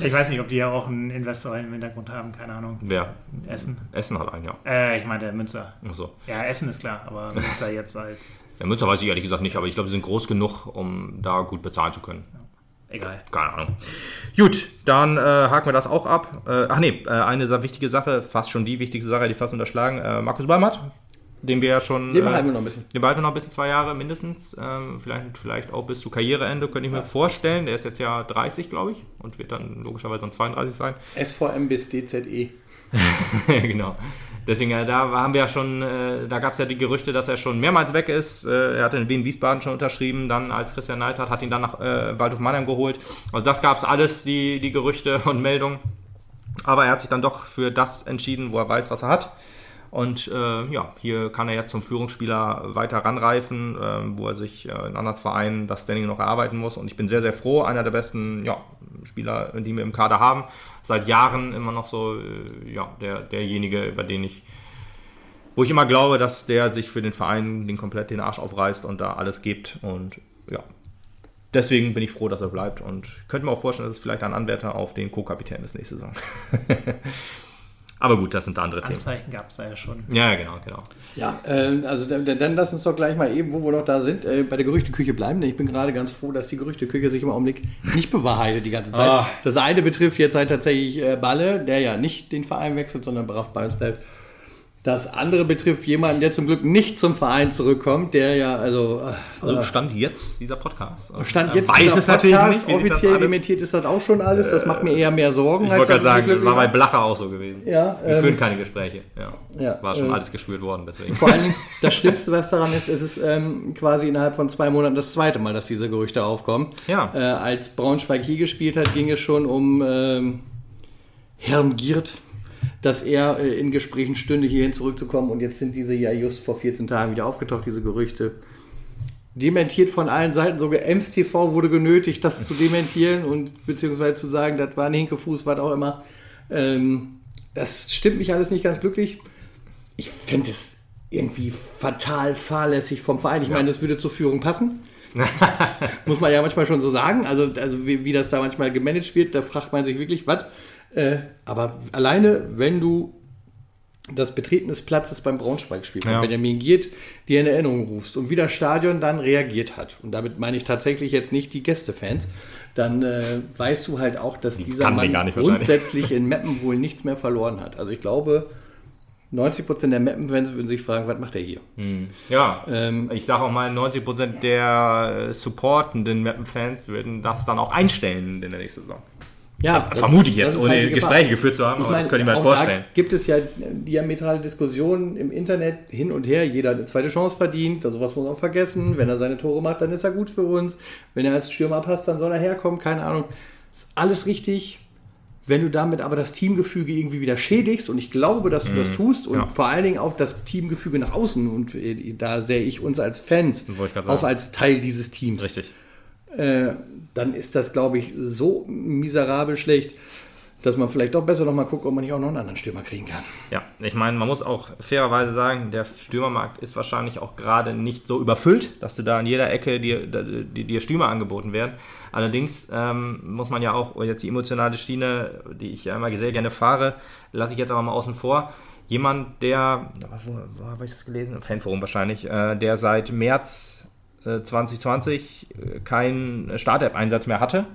Ich weiß nicht, ob die ja auch einen Investor im Hintergrund haben, keine Ahnung. Wer? Essen. Essen hat einen, ja. Äh, ich meinte Münster. Ach so. Ja, Essen ist klar, aber Münster jetzt als. Ja, Münster weiß ich ehrlich gesagt nicht, aber ich glaube, sie sind groß genug, um da gut bezahlen zu können. Egal. Keine Ahnung. Gut, dann äh, haken wir das auch ab. Äh, ach nee, äh, eine sehr wichtige Sache, fast schon die wichtigste Sache, die fast unterschlagen. Äh, Markus Ballmatt, den wir ja schon. Den äh, behalten wir noch ein bisschen. Den behalten wir noch ein bisschen, zwei Jahre mindestens. Ähm, vielleicht, vielleicht auch bis zu Karriereende, könnte ich mir vorstellen. Der ist jetzt ja 30, glaube ich, und wird dann logischerweise dann 32 sein. SVM bis DZE. genau. Deswegen, äh, da haben wir ja schon, äh, da gab es ja die Gerüchte, dass er schon mehrmals weg ist. Äh, er hat in Wien Wiesbaden schon unterschrieben, dann als Christian Neidhardt hat ihn dann nach äh, Waldhof Mannheim geholt. Also das gab es alles, die, die Gerüchte und Meldungen. Aber er hat sich dann doch für das entschieden, wo er weiß, was er hat. Und äh, ja, hier kann er jetzt zum Führungsspieler weiter ranreifen, äh, wo er sich äh, in anderen Vereinen das Standing noch erarbeiten muss. Und ich bin sehr, sehr froh, einer der besten ja, Spieler, die wir im Kader haben. Seit Jahren immer noch so äh, ja, der, derjenige, über den ich, wo ich immer glaube, dass der sich für den Verein den komplett den Arsch aufreißt und da alles gibt. Und ja, deswegen bin ich froh, dass er bleibt. Und könnte mir auch vorstellen, dass es vielleicht ein Anwärter auf den Co-Kapitän ist nächste Saison. Aber gut, das sind da andere Themen. Anzeichen gab es da ja schon. Ja, genau, genau. Ja, äh, also dann, dann lass uns doch gleich mal eben, wo wir noch da sind, äh, bei der Gerüchteküche bleiben. Denn ich bin gerade ganz froh, dass die Gerüchteküche sich im Augenblick nicht bewahrheitet die ganze Zeit. Ah. Das eine betrifft jetzt halt tatsächlich äh, Balle, der ja nicht den Verein wechselt, sondern brav bei uns bleibt. Das andere betrifft jemanden, der zum Glück nicht zum Verein zurückkommt, der ja, also, äh, Also stand jetzt dieser Podcast. stand jetzt weiß dieser es natürlich Podcast, nicht, sich das offiziell dementiert ist das auch schon alles. Das macht mir eher mehr Sorgen. Ich wollte gerade sagen, glücklich war bei. Blacher auch so gewesen. Ja, Wir ähm, führen keine Gespräche. Ja. ja, War schon äh, alles geschwürt worden, deswegen. Vor allen Dingen, das Schlimmste, was daran ist, ist es ähm, quasi innerhalb von zwei Monaten das zweite Mal, dass diese Gerüchte aufkommen. Ja. Äh, als Braunschweig hier gespielt hat, ging es schon um ähm, Herrn Giert, dass er äh, in Gesprächen stünde, hierhin zurückzukommen. Und jetzt sind diese ja just vor 14 Tagen wieder aufgetaucht, diese Gerüchte. Dementiert von allen Seiten, sogar Ems TV wurde genötigt, das zu dementieren und beziehungsweise zu sagen, das war ein Hinkefuß, was auch immer. Ähm, das stimmt mich alles nicht ganz glücklich ich fände es irgendwie fatal fahrlässig vom Verein. Ich meine, das würde zur Führung passen. Muss man ja manchmal schon so sagen. Also, also wie, wie das da manchmal gemanagt wird, da fragt man sich wirklich, was. Äh, aber alleine, wenn du das Betreten des Platzes beim Braunschweig-Spiel von Ja. Benjamin Giert dir in Erinnerung rufst und wie das Stadion dann reagiert hat. Und damit meine ich tatsächlich jetzt nicht die Gästefans. dann äh, weißt du halt auch, dass dieser Mann grundsätzlich in Meppen wohl nichts mehr verloren hat. Also ich glaube, 90% der Meppen-Fans würden sich fragen, was macht er hier? Ja, Ähm, ich sage auch mal, 90% der äh, supportenden Mappen-Fans würden das dann auch einstellen in der nächsten Saison. Ja, das Vermute ich jetzt, ohne halt. Gespräche geführt zu haben, Ich aber meine, das könnte ich mir halt auch vorstellen. Da gibt es ja diametrale Diskussionen im Internet hin und her. Jeder hat eine zweite Chance verdient. Also was muss man auch vergessen. Wenn er seine Tore macht, dann ist er gut für uns. Wenn er als Stürmer passt, dann soll er herkommen. Keine Ahnung. Ist alles richtig. Wenn du damit aber das Teamgefüge irgendwie wieder schädigst, und ich glaube, dass du das tust, und Mhm. Ja. vor allen Dingen auch das Teamgefüge nach außen, und äh, da sehe ich uns als Fans auch als Teil dieses Teams Richtig. Äh, dann ist das, glaube ich, so miserabel schlecht, dass man vielleicht doch besser noch mal guckt, ob man nicht auch noch einen anderen Stürmer kriegen kann. Ja, ich meine, man muss auch fairerweise sagen, der Stürmermarkt ist wahrscheinlich auch gerade nicht so überfüllt, dass du da an jeder Ecke dir, dir, Stürmer angeboten werden. Allerdings ähm, muss man ja auch, jetzt die emotionale Schiene, die ich ja immer sehr gerne fahre, lasse ich jetzt aber mal außen vor. Jemand, der, wo, wo habe ich das gelesen? Im Fanforum wahrscheinlich, äh, der seit März 2020 äh, keinen Startup-Einsatz mehr hatte.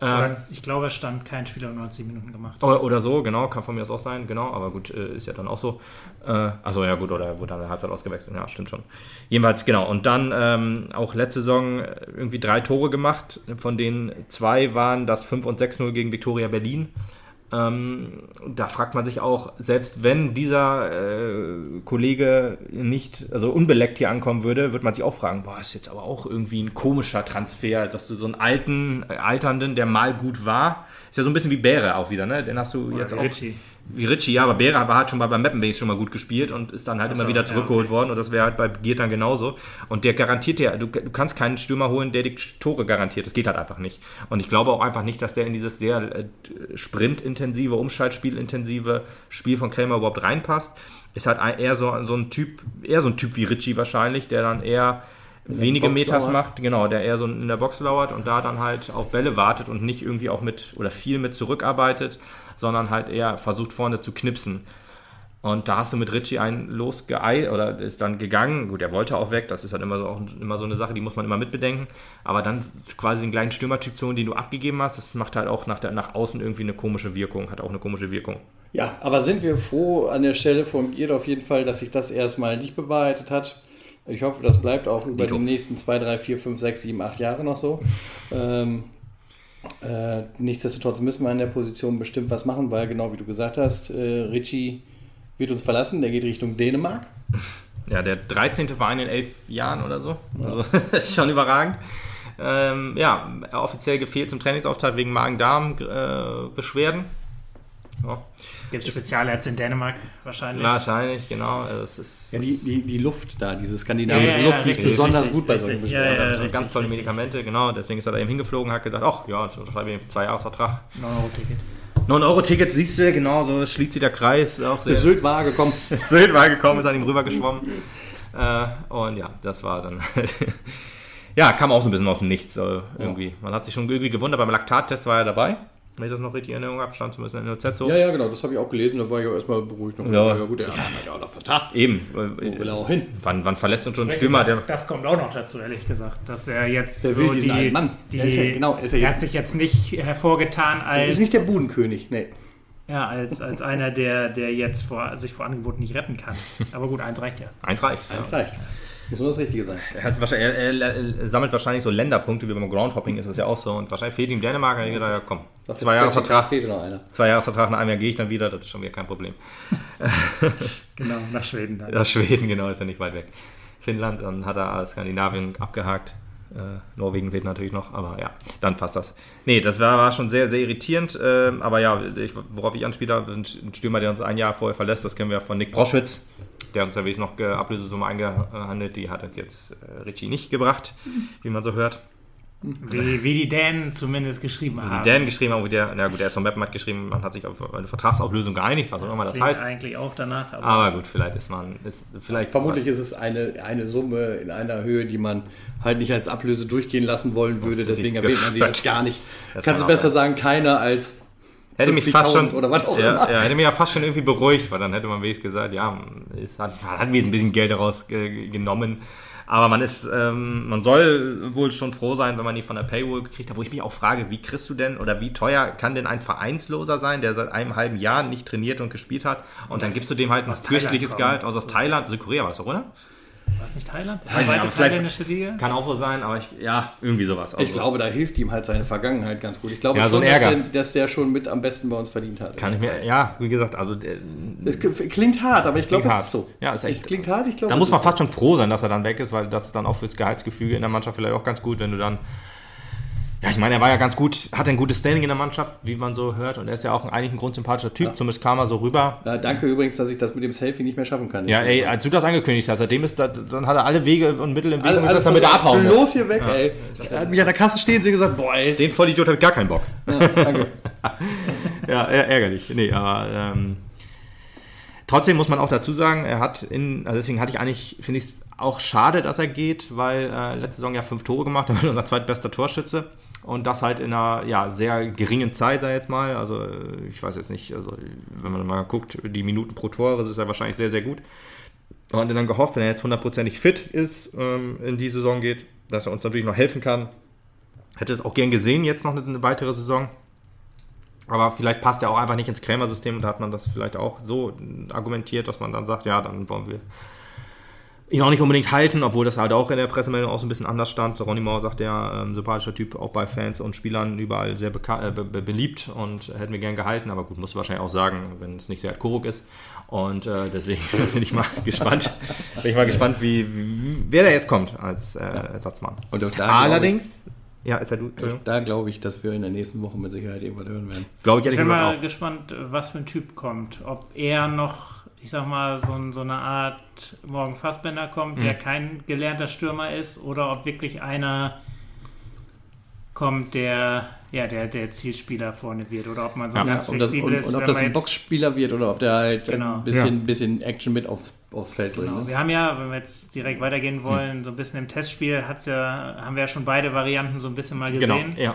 Äh, Oder ich glaube, es stand kein Spieler 90 Minuten gemacht. oder, oder so, genau, kann von mir aus auch sein, genau, aber gut, äh, ist ja dann auch so. Äh, also ja gut, oder er wurde dann der Halbzeit ausgewechselt, ja, stimmt schon. Jedenfalls, genau. Und dann ähm, auch letzte Saison äh, irgendwie drei Tore gemacht, von denen zwei waren das 5 und 6-0 gegen Viktoria Berlin. Ähm, da fragt man sich auch, selbst wenn dieser äh, Kollege nicht, also unbeleckt hier ankommen würde, wird man sich auch fragen, boah, ist jetzt aber auch irgendwie ein komischer Transfer, dass du so einen alten, äh, alternden, der mal gut war, ist ja so ein bisschen wie Bäre auch wieder, ne? Den hast du jetzt wie auch. Ritchie. Wie Ritchie, ja, aber Bäre war halt schon mal beim Mappenbase schon mal gut gespielt und ist dann halt Ach immer wieder ja, zurückgeholt okay. worden und das wäre halt bei Giert dann genauso. Und der garantiert ja, du, du kannst keinen Stürmer holen, der die Tore garantiert. Das geht halt einfach nicht. Und ich glaube auch einfach nicht, dass der in dieses sehr äh, sprintintensive, umschaltspielintensive Spiel von Krämer überhaupt reinpasst. Ist halt eher so, so ein Typ, eher so ein Typ wie Ritchie wahrscheinlich, der dann eher wenige Meters macht, genau, der eher so in der Box lauert und da dann halt auf Bälle wartet und nicht irgendwie auch mit oder viel mit zurückarbeitet, sondern halt eher versucht vorne zu knipsen. Und da hast du mit Ritchie einen losgeeilt oder ist dann gegangen. Gut, er wollte auch weg, das ist halt immer so, auch immer so eine Sache, die muss man immer mitbedenken. Aber dann quasi einen kleinen Stürmertyp zu holen, den du abgegeben hast, das macht halt auch nach, der, nach außen irgendwie eine komische Wirkung, hat auch eine komische Wirkung. Ja, aber sind wir froh an der Stelle von Giert auf jeden Fall, dass sich das erstmal nicht bewahrheitet hat. Ich hoffe, das bleibt auch über Dito. die nächsten 2, 3, 4, 5, 6, 7, 8 Jahre noch so. ähm, äh, nichtsdestotrotz müssen wir an der Position bestimmt was machen, weil genau wie du gesagt hast, äh, Ritchie wird uns verlassen, der geht Richtung Dänemark. Ja, der 13. Verein in elf Jahren oder so. Also, das ist schon überragend. Ähm, ja, offiziell gefehlt zum Trainingsauftakt wegen Magen-Darm-Beschwerden. Ja, Gibt es Spezialärzte in Dänemark wahrscheinlich? wahrscheinlich, genau. Also, Es ist, Ja, die, die, die Luft da, diese skandinavische Ja, ja, Luft, ja, die ist besonders richtig, gut bei solchen Ja, Beschwerden. ja, schon richtig, ganz tolle richtig. Medikamente, genau. Deswegen ist er da eben hingeflogen, hat gesagt, ach ja, ich unterschreibe ihm zwei Jahresvertrag. 9-Euro-Ticket. 9-Euro-Ticket, siehst du, genau, so schließt sich der Kreis. Auch sehr Sylt war gekommen. Sylt war gekommen, ist an ihm rübergeschwommen. Äh, und ja, das war dann halt. ja, kam auch so ein bisschen aus dem Nichts äh, irgendwie. Man hat sich schon irgendwie gewundert, beim Laktattest war er dabei. Wenn ich das noch richtig in Erinnerung habe, stand zumindest in der NOZ so. Ja, ja, genau, das habe ich auch gelesen, da war ich auch erstmal beruhigt. Und Ja. ja, gut, er hat ja auch noch Vertrag. Eben. Wo will er auch hin? wann, wann verlässt uns schon ein Stürmer, das, das kommt auch noch dazu, ehrlich gesagt. Dass er jetzt Der so will diesen die, Mann. Die, Er ist ja- genau, er ist ja er hat sich jetzt nicht hervorgetan Er als, ist nicht der Budenkönig, nee. ja, als, als einer, der, der jetzt vor, sich vor Angeboten nicht retten kann. Aber gut, eins reicht ja. Eins reicht. Ja. reicht. Muss nur das Richtige sein. Er, hat wahrscheinlich, er, er, er sammelt wahrscheinlich so Länderpunkte, wie beim Groundhopping ist das ja auch so. Und wahrscheinlich fehlt ihm Dänemark. Und ich gedacht, ja komm, zwei Jahre Vertrag, Fehlt noch einer. zwei Jahre Vertrag, nach einem Jahr gehe ich dann wieder, das ist schon wieder kein Problem. Genau, nach Schweden dann. Ja, Schweden, genau, ist ja nicht weit weg. Finnland, dann hat er Skandinavien abgehakt. Äh, Norwegen fehlt natürlich noch, aber ja, dann passt das. Nee, das war, war schon sehr, sehr irritierend. Äh, aber ja, ich, worauf ich anspiele, ein Stürmer, der uns ein Jahr vorher verlässt, das kennen wir von Nick Proschwitz. Der uns ja wesentlich noch Ablösesumme eingehandelt, die hat uns jetzt äh, Richie nicht gebracht, wie man so hört. Wie, wie die Dänen zumindest geschrieben Die haben. Dan geschrieben haben, wo der, na gut, der ist von Mappen hat geschrieben, man hat sich auf eine Vertragsauflösung geeinigt, was auch immer das Klingt heißt. eigentlich auch danach. Aber Aber gut, vielleicht ist man, ist vielleicht Vermutlich ist es eine, eine Summe in einer Höhe, die man halt nicht als Ablöse durchgehen lassen wollen würde. Deswegen erwähnt man sie jetzt gar nicht. Das Kannst du kann auch besser sagen, keiner als Hätte mich fast schon 50.000 oder was auch ja, immer. Ja, hätte mich ja fast schon irgendwie beruhigt, weil dann hätte man wenigstens gesagt, ja, es hat, hat ein bisschen Geld daraus äh, genommen. Aber man ist, ähm, man soll wohl schon froh sein, wenn man die von der Paywall gekriegt hat, wo ich mich auch frage, wie kriegst du denn oder wie teuer kann denn ein Vereinsloser sein, der seit einem halben Jahr nicht trainiert und gespielt hat und dann gibst du dem halt ein fürstliches Gehalt aus, aus Thailand, Südkorea war es doch, oder? War es nicht Thailand? Weiß nicht, Zweite aber vielleicht- thailändische Liga? Kann auch so sein, aber ich, ja, irgendwie sowas. Also, Ich glaube, da hilft ihm halt seine Vergangenheit ganz gut. Ich glaube Ja, so schon, ein dass Ärger. der, dass der schon mit am besten bei uns verdient hat. kann ich mir, ja, wie gesagt, also der, Es klingt hart, aber ich glaube, es ist so. Ja, ist echt- Es klingt hart, ich glaube. Da muss man fast schon froh sein, dass er dann weg ist, weil das ist dann auch fürs Gehaltsgefüge in der Mannschaft vielleicht auch ganz gut, wenn du dann. Ja, ich meine, er war ja ganz gut, hat ein gutes Standing in der Mannschaft, wie man so hört, und er ist ja auch eigentlich ein grundsympathischer Typ, zumindest kam er so rüber. Ja, danke übrigens, dass ich das mit dem Selfie nicht mehr schaffen kann. Ja, ey, als du das angekündigt hast, seitdem ist, dann hat er alle Wege und Mittel im Weg, alle, um damit er abhauen los muss. hier weg, ey. Er hat mich an der Kasse stehen sehen und gesagt, boah, ey. Den Vollidiot habe ich gar keinen Bock. Ja, danke. Ja, är- ärgerlich. Nee, aber ähm, trotzdem muss man auch dazu sagen, er hat in, also deswegen hatte ich eigentlich, finde ich es auch schade, dass er geht, weil äh, letzte Saison ja fünf Tore gemacht hat, unser zweitbester Torschütze. Und das halt in einer ja, sehr geringen Zeit, sag ich jetzt mal. Also ich weiß jetzt nicht, also wenn man mal guckt, die Minuten pro Tor, das ist ja wahrscheinlich sehr, sehr gut. Und dann gehofft, wenn er jetzt hundertprozentig fit ist, ähm, in die Saison geht, dass er uns natürlich noch helfen kann. Hätte es auch gern gesehen, jetzt noch eine weitere Saison. Aber vielleicht passt er auch einfach nicht ins Krämer-System und da hat man das vielleicht auch so argumentiert, dass man dann sagt, ja, dann wollen wir ihn auch nicht unbedingt halten, obwohl das halt auch in der Pressemeldung auch so ein bisschen anders stand. Ronny Mauer sagt ja, ähm, sympathischer Typ, auch bei Fans und Spielern überall sehr beka- äh, be be beliebt und hätten wir gern gehalten, aber gut, musst du wahrscheinlich auch sagen, wenn es nicht sehr Kuruk ist. Und äh, deswegen bin ich mal gespannt, bin ich mal gespannt, wie, wie wer da jetzt kommt als äh, Ersatzmann. Und auch da Allerdings, ja, erzähl du. Da glaube ich, dass wir in der nächsten Woche mit Sicherheit irgendwas hören werden. glaube ich Ich bin mal auch. gespannt, was für ein Typ kommt. Ob er noch, ich sag mal, so, ein- so eine Art Morgen Fassbender kommt, Mhm. der kein gelernter Stürmer ist, oder ob wirklich einer kommt, der, ja, der, der Zielspieler vorne wird. Oder ob man so Ja. ganz und, das, flexibel und, ist. und ob das ein Boxspieler wird oder ob der halt Genau. ein bisschen, Ja. bisschen Action mit aufs, aufs Feld bringt. Genau. Ne? Wir haben ja, wenn wir jetzt direkt weitergehen wollen, so ein bisschen im Testspiel hat's ja, haben wir ja schon beide Varianten so ein bisschen mal Genau, gesehen. ja.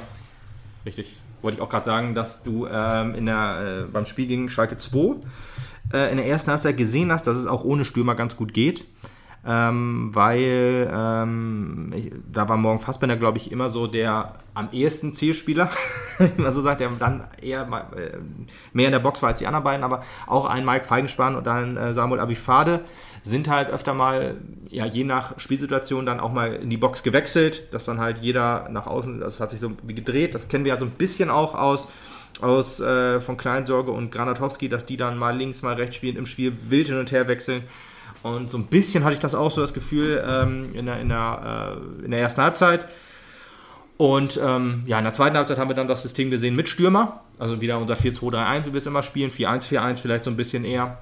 Richtig. Wollte ich auch gerade sagen, dass du ähm, in der, äh, beim Spiel gegen Schalke 2 äh, in der ersten Halbzeit gesehen hast, dass es auch ohne Stürmer ganz gut geht. Ähm, weil ähm, ich, da war Morgen Fassbender, glaube ich, immer so der am ehesten Zielspieler, wie man so sagt, der dann eher äh, mehr in der Box war als die anderen beiden, aber auch ein Mike Feigenspan und dann äh, Samuel Abifade sind halt öfter mal, ja, je nach Spielsituation dann auch mal in die Box gewechselt, dass dann halt jeder nach außen, das hat sich so gedreht, das kennen wir ja so ein bisschen auch aus, aus äh, von Kleinsorge und Granatowski, dass die dann mal links, mal rechts spielen, im Spiel wild hin und her wechseln. Und so ein bisschen hatte ich das auch so das Gefühl ähm, in, der, in, der, äh, in der ersten Halbzeit. Und ähm, ja, in der zweiten Halbzeit haben wir dann das System gesehen mit Stürmer. Also wieder unser 4-2-3-1, wie wir es immer spielen. 4-1-4-1 vielleicht so ein bisschen eher.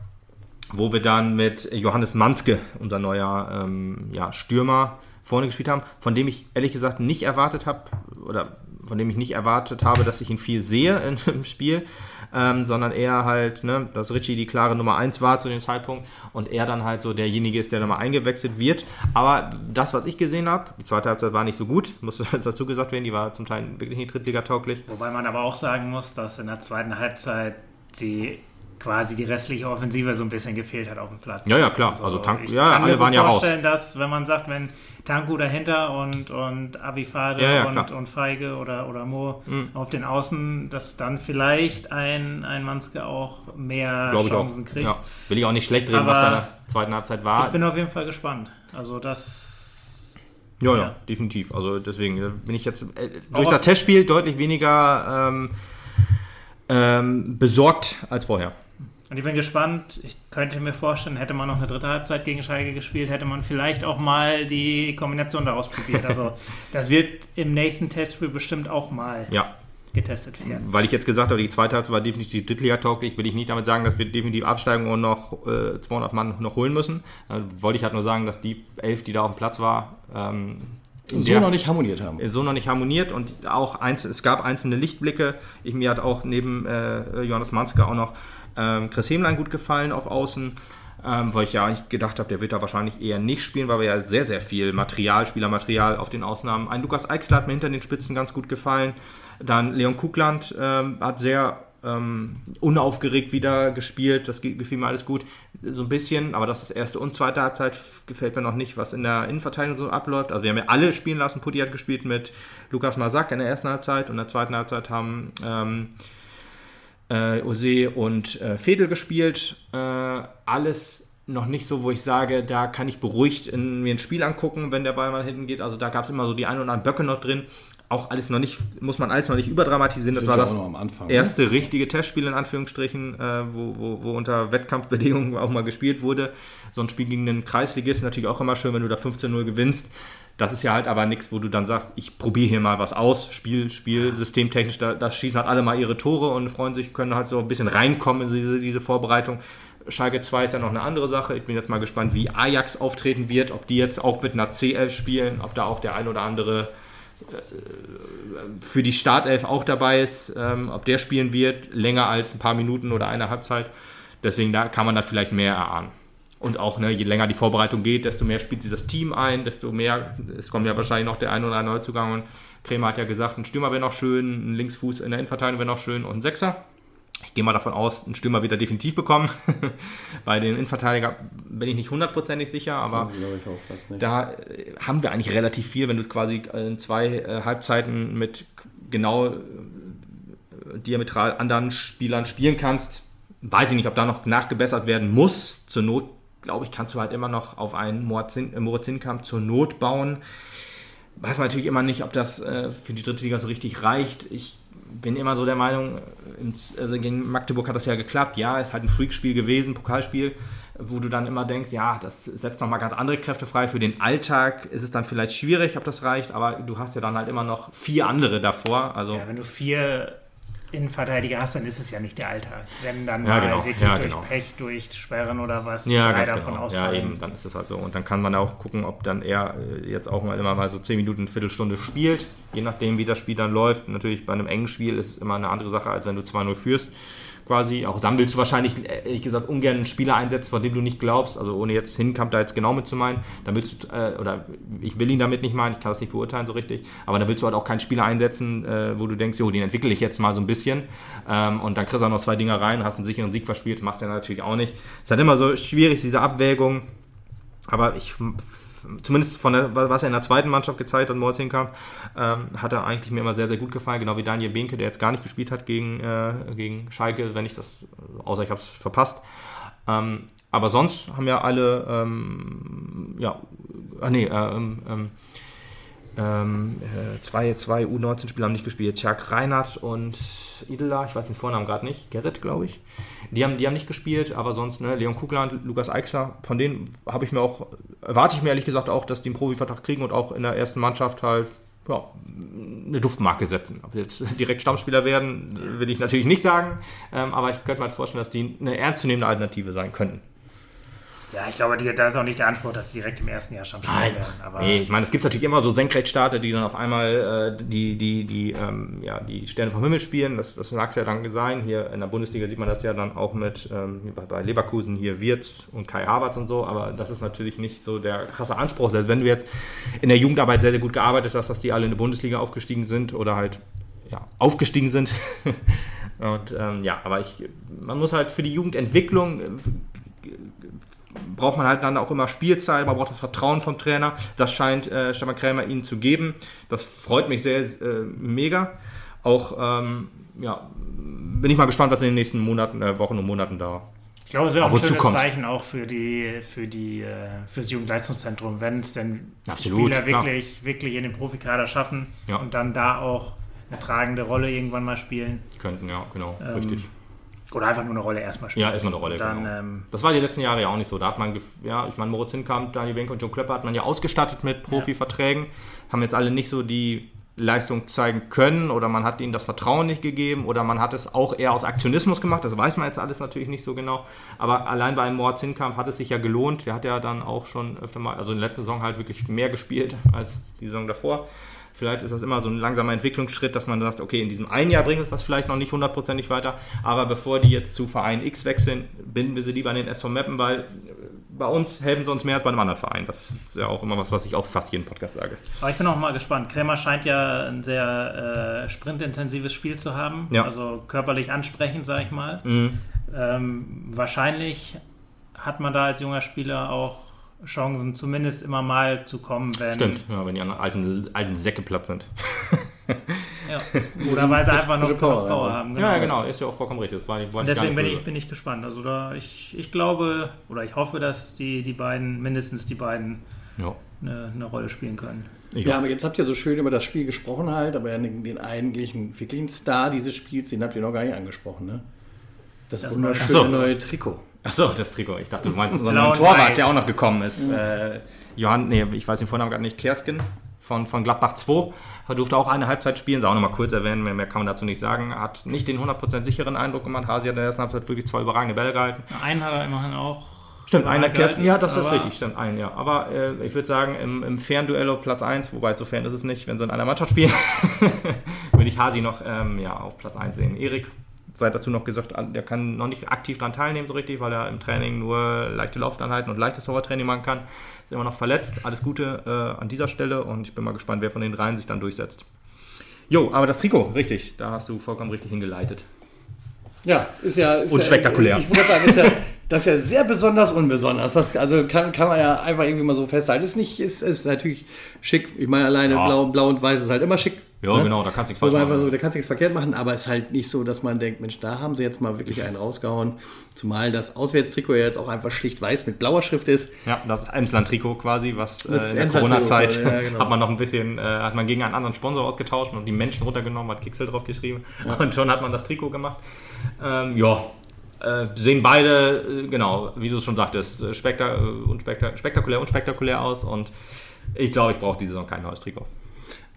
Wo wir dann mit Johannes Manske, unser neuer ähm, ja, Stürmer, vorne gespielt haben, von dem ich ehrlich gesagt nicht erwartet habe, oder von dem ich nicht erwartet habe, dass ich ihn viel sehe in, im Spiel, ähm, sondern eher halt, ne, dass Richie die klare Nummer 1 war zu dem Zeitpunkt und er dann halt so derjenige ist, der dann mal eingewechselt wird. Aber das, was ich gesehen habe, die zweite Halbzeit war nicht so gut, muss dazu gesagt werden, die war zum Teil wirklich nicht Drittliga-tauglich. Wobei man aber auch sagen muss, dass in der zweiten Halbzeit die quasi die restliche Offensive so ein bisschen gefehlt hat auf dem Platz. Ja, ja, klar. Also Tank- ich ja, kann alle mir waren ja raus. vorstellen, dass wenn man sagt, wenn Tanku dahinter und, und Abifade Ja, ja, und. Mhm. und Feige oder, oder Mo auf den Außen, dass dann vielleicht ein, ein Manske auch mehr Glaube ich auch. Chancen kriegt. Ja. Will ich auch nicht schlecht reden, Aber was da in der zweiten Halbzeit war. Ich bin auf jeden Fall gespannt. Also das Ja, ja, Ja. definitiv. Also deswegen äh, bin ich jetzt äh, Auch durch das Testspiel deutlich weniger ähm, ähm, besorgt als vorher. Und ich bin gespannt. Ich könnte mir vorstellen, hätte man noch eine dritte Halbzeit gegen Schalke gespielt, hätte man vielleicht auch mal die Kombination daraus probiert. Also das wird im nächsten Testspiel bestimmt auch mal Ja, getestet werden. weil ich jetzt gesagt habe, die zweite Halbzeit war definitiv Drittliga-tauglich, will ich nicht damit sagen, dass wir definitiv absteigen und noch äh, 200 Mann noch holen müssen. Äh, wollte ich halt nur sagen, dass die elf, die da auf dem Platz war, ähm, so der- noch nicht harmoniert haben. so noch nicht harmoniert und auch eins, es gab einzelne Lichtblicke. Ich, mir hat auch neben äh, Johannes Manske auch noch ähm, Chris Hemlein gut gefallen auf Außen, ähm, weil ich ja eigentlich gedacht habe, der wird da wahrscheinlich eher nicht spielen, weil wir ja sehr, sehr viel Material, Spielermaterial auf den Ausnahmen. Ein Lukas Eichsler hat mir hinter den Spitzen ganz gut gefallen. Dann Leon Kugland ähm, hat sehr ähm, unaufgeregt wieder gespielt. Das gefiel mir alles gut. So ein bisschen, aber das ist erste und zweite Halbzeit gefällt mir noch nicht, was in der Innenverteidigung so abläuft. Also wir haben ja alle spielen lassen. Putti hat gespielt mit Lukas Masak in der ersten Halbzeit und in der zweiten Halbzeit haben ähm, äh, Ose und äh, Fedel gespielt. Äh, alles noch nicht so, wo ich sage, da kann ich beruhigt in, mir ein Spiel angucken, wenn der Ball mal hinten geht. Also da gab es immer so die ein oder anderen Böcke noch drin. Auch alles noch nicht, muss man alles noch nicht überdramatisieren. Das, war das Anfang, ne? erste ne? richtige Testspiel in Anführungsstrichen, äh, wo, wo, wo, unter Wettkampfbedingungen auch mal gespielt wurde. So ein Spiel gegen den Kreisligist ist natürlich auch immer schön, wenn du da 15-0 gewinnst. Das ist ja halt aber nichts, wo du dann sagst, ich probiere hier mal was aus, Spiel, Spiel, systemtechnisch, da, da, schießen halt alle mal ihre Tore und freuen sich, können halt so ein bisschen reinkommen in diese, diese Vorbereitung. Schalke 2 ist ja noch eine andere Sache. Ich bin jetzt mal gespannt, wie Ajax auftreten wird, ob die jetzt auch mit einer C11 spielen, ob da auch der ein oder andere äh, für die Startelf auch dabei ist, ähm, ob der spielen wird, länger als ein paar Minuten oder eine Halbzeit. Deswegen da kann man da vielleicht mehr erahnen. Und auch, ne, je länger die Vorbereitung geht, desto mehr spielt sie das Team ein, desto mehr, es kommt ja wahrscheinlich noch der ein oder andere Neuzugang. Und Krämer hat ja gesagt, ein Stürmer wäre noch schön, ein Linksfuß in der Innenverteidigung wäre noch schön und ein Sechser. Ich gehe mal davon aus, einen Stürmer wieder definitiv bekommen. Bei den Innenverteidiger bin ich nicht hundertprozentig sicher, aber da äh, haben wir eigentlich relativ viel, wenn du quasi in zwei äh, Halbzeiten mit genau äh, diametral anderen Spielern spielen kannst. Weiß ich nicht, ob da noch nachgebessert werden muss. Zur Not, glaube ich, kannst du halt immer noch auf einen Moritz Hinkamp zur Not bauen. Weiß man natürlich immer nicht, ob das für die dritte Liga so richtig reicht. Ich bin immer so der Meinung, also gegen Magdeburg hat das ja geklappt. Ja, ist halt ein Freakspiel gewesen, Pokalspiel, wo du dann immer denkst, ja, das setzt nochmal ganz andere Kräfte frei. Für den Alltag ist es dann vielleicht schwierig, ob das reicht, aber du hast ja dann halt immer noch vier andere davor. Also ja, wenn du vier Innenverteidiger hast, dann ist es ja nicht der Alltag. Wenn dann ja, genau. wirklich ja, durch genau. Pech, durch Sperren oder was, ja, drei davon genau. ausfallen. Ja, eben, dann ist es halt so. Und dann kann man auch gucken, ob dann er äh, jetzt auch mal immer mal so zehn Minuten, eine Viertelstunde spielt, je nachdem, wie das Spiel dann läuft. Natürlich bei einem engen Spiel ist es immer eine andere Sache, als wenn du 2-0 führst quasi. Auch dann willst du wahrscheinlich, ehrlich gesagt, ungern einen Spieler einsetzen, von dem du nicht glaubst. Also ohne jetzt Hinkamp da jetzt genau mit zu meinen. Dann willst du, äh, oder ich will ihn damit nicht meinen, ich kann das nicht beurteilen so richtig. Aber dann willst du halt auch keinen Spieler einsetzen, äh, wo du denkst, jo, den entwickle ich jetzt mal so ein bisschen. Ähm, und dann kriegst du auch noch zwei Dinger rein, hast einen sicheren Sieg verspielt, machst ja natürlich auch nicht. Es ist halt immer so schwierig, diese Abwägung. Aber ich zumindest von der, was er in der zweiten Mannschaft gezeigt hat, Moritz Hinkam, ähm, hat er eigentlich mir immer sehr, sehr gut gefallen, genau wie Daniel Behnke, der jetzt gar nicht gespielt hat gegen, äh, gegen Schalke, wenn ich das, außer ich habe es verpasst. Ähm, aber sonst haben ja alle, ähm, ja, ach nee, äh, ähm, ähm, äh, zwei, zwei U19-Spieler haben nicht gespielt. Tjag Reinhardt und Idela, ich weiß den Vornamen gerade nicht, Gerrit, glaube ich. Die haben, die haben nicht gespielt, aber sonst, ne, Leon Kugland, Lukas Eichser, von denen habe ich mir auch, erwarte ich mir ehrlich gesagt auch, dass die einen Profivertrag kriegen und auch in der ersten Mannschaft halt ja, eine Duftmarke setzen. Ob jetzt direkt Stammspieler werden, will ich natürlich nicht sagen, ähm, aber ich könnte mir halt vorstellen, dass die eine ernstzunehmende Alternative sein könnten. Ja, ich glaube, da ist auch nicht der Anspruch, dass sie direkt im ersten Jahr Stammspieler werden. Aber nee, ich meine, es gibt natürlich immer so Senkrechtstarter, die dann auf einmal äh, die, die, die, ähm, ja, die Sterne vom Himmel spielen. Das, das mag es ja dann sein. Hier in der Bundesliga sieht man das ja dann auch mit ähm, bei Leverkusen hier Wirtz und Kai Havertz und so. Aber das ist natürlich nicht so der krasse Anspruch. Selbst wenn du jetzt in der Jugendarbeit sehr, sehr gut gearbeitet hast, dass die alle in die Bundesliga aufgestiegen sind oder halt ja, aufgestiegen sind. Und ähm, ja, aber ich, man muss halt für die Jugendentwicklung braucht man halt dann auch immer Spielzeit, man braucht das Vertrauen vom Trainer. Das scheint äh, Stefan Krämer ihnen zu geben. Das freut mich sehr, äh, mega. Auch, ähm, ja, bin ich mal gespannt, was in den nächsten Monaten, äh, Wochen und Monaten da ich glaube, es wäre auch ein schönes Zeichen auch für die, für die, äh, fürs Jugendleistungszentrum, wenn es denn Absolut, Spieler wirklich, wirklich in den Profikader schaffen ja. und dann da auch eine tragende Rolle irgendwann mal spielen. Könnten, ja, genau, ähm, richtig. Oder einfach nur eine Rolle erstmal spielen. Ja, erstmal eine Rolle. Dann, genau. ähm, das war die letzten Jahre ja auch nicht so. Da hat man, ja, ich meine, Moritz Hinkamp, Daniel Wenke und John Klepper hat man ja ausgestattet mit Profiverträgen. Ja. Haben jetzt alle nicht so die Leistung zeigen können oder man hat ihnen das Vertrauen nicht gegeben oder man hat es auch eher aus Aktionismus gemacht. Das weiß man jetzt alles natürlich nicht so genau. Aber allein bei Moritz Hinkamp hat es sich ja gelohnt. Der hat ja dann auch schon öfter mal, also in der letzten Saison halt wirklich mehr gespielt als die Saison davor. Vielleicht ist das immer so ein langsamer Entwicklungsschritt, dass man sagt, okay, in diesem einen Jahr bringt es das vielleicht noch nicht hundertprozentig weiter, aber bevor die jetzt zu Verein X wechseln, binden wir sie lieber an den SV Meppen, weil bei uns helfen sie uns mehr als bei einem anderen Verein. Das ist ja auch immer was, was ich auch fast jeden Podcast sage. Aber ich bin auch mal gespannt. Krämer scheint ja ein sehr äh, sprintintensives Spiel zu haben. Ja. Also körperlich ansprechend, sag ich mal. Mhm. Ähm, wahrscheinlich hat man da als junger Spieler auch Chancen, zumindest immer mal zu kommen, wenn. Stimmt, ja, wenn die anderen alten, alten Säcke platt sind. Ja. Oder weil sie einfach noch Power, Power, ja. haben. Ja, genau, ist ja auch vollkommen richtig. Das war, war Und deswegen bin ich, bin ich gespannt. Also da ich, ich glaube oder ich hoffe, dass die, die beiden, mindestens die beiden, Ja. eine, eine Rolle spielen können. Ich Ja, aber jetzt habt ihr so schön über das Spiel gesprochen halt, aber den, den eigentlichen, wirklichen Star dieses Spiels, den habt ihr noch gar nicht angesprochen, ne? Das, Das wunderschöne so. neue Trikot. Achso, das Trikot. Ich dachte, du meinst unseren neuen Torwart, weiß. der auch noch gekommen ist. Äh, Johann, nee, ich weiß den Vornamen gerade nicht, Kerskin von, von Gladbach 2. Er durfte auch eine Halbzeit spielen, soll auch nochmal kurz erwähnen, mehr, mehr kann man dazu nicht sagen. Hat nicht den 100% sicheren Eindruck gemacht. Hasi hat in der ersten Halbzeit wirklich zwei überragende Bälle gehalten. Einen hat er immerhin auch. Stimmt, bereit einer Kerstin, ja, das ist richtig, stimmt, ein, ja. Aber äh, ich würde sagen, im, im fairen Duell auf Platz 1, wobei so fern ist es nicht, wenn sie in einer Mannschaft spielen, würde ich Hasi noch ähm, ja, auf Platz 1 sehen. Erik, sei dazu noch gesagt, der kann noch nicht aktiv daran teilnehmen, so richtig, weil er im Training nur leichte Laufeinheiten und leichtes Torwarttraining machen kann. Ist immer noch verletzt. Alles Gute äh, an dieser Stelle und ich bin mal gespannt, wer von den dreien sich dann durchsetzt. Jo, aber das Trikot, richtig, da hast du vollkommen richtig hingeleitet. Ja, ist ja. Ist Und ja, spektakulär. Ich würde sagen, ist ja, das ist ja sehr besonders unbesonders. Das, also kann, kann man ja einfach irgendwie mal so festhalten. Ist nicht, ist, ist natürlich schick. Ich meine, alleine Ja. blau, blau und weiß ist halt immer schick. Ja, ne? genau, da kannst du nichts Muss falsch machen. so, da kannst du nichts verkehrt machen, aber es ist halt nicht so, dass man denkt, Mensch, da haben sie jetzt mal wirklich einen rausgehauen. Zumal das Auswärtstrikot ja jetzt auch einfach schlicht weiß mit blauer Schrift ist. Ja, das Emsland-Trikot quasi, was äh, in der Corona-Zeit ja, genau. hat man noch ein bisschen, äh, hat man gegen einen anderen Sponsor ausgetauscht und die Menschen runtergenommen, hat Kixel drauf geschrieben und schon hat man das Trikot gemacht. Ähm, ja, äh, sehen beide, äh, genau, wie du es schon sagtest, äh, spekta äh, unspekta spektakulär, unspektakulär aus und ich glaube, ich brauche diese Saison kein neues Trikot.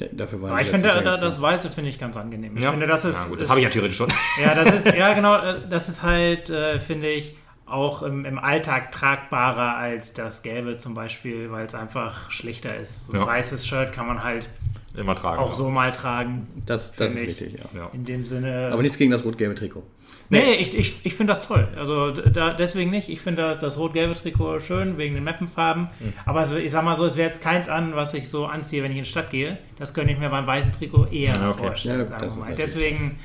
Ja, Dafür war Aber ich finde, da, da, das Weiße finde ich ganz angenehm. Ich finde, das ist. ja, gut, das ist- habe ich ja theoretisch schon. Ja, das ist, ja genau, äh, das ist halt, äh, finde ich, auch im, im Alltag tragbarer als das Gelbe zum Beispiel, weil es einfach schlichter ist. So ein Ja. weißes Shirt kann man halt Immer tragen. auch so mal tragen. Das, das ist ich. richtig, ja. Ja. In dem Sinne. Aber nichts gegen das rot-gelbe Trikot. Nee, ich, ich, ich finde das toll. Also da, deswegen nicht. Ich finde das, das rot-gelbe Trikot schön, wegen den Mappenfarben. Mhm. Aber es, ich sag mal so, es wäre jetzt keins an, was ich so anziehe, wenn ich in die Stadt gehe. Das könnte ich mir beim weißen Trikot eher Ja, okay. vorstellen. Ja, sagen das natürlich- Deswegen.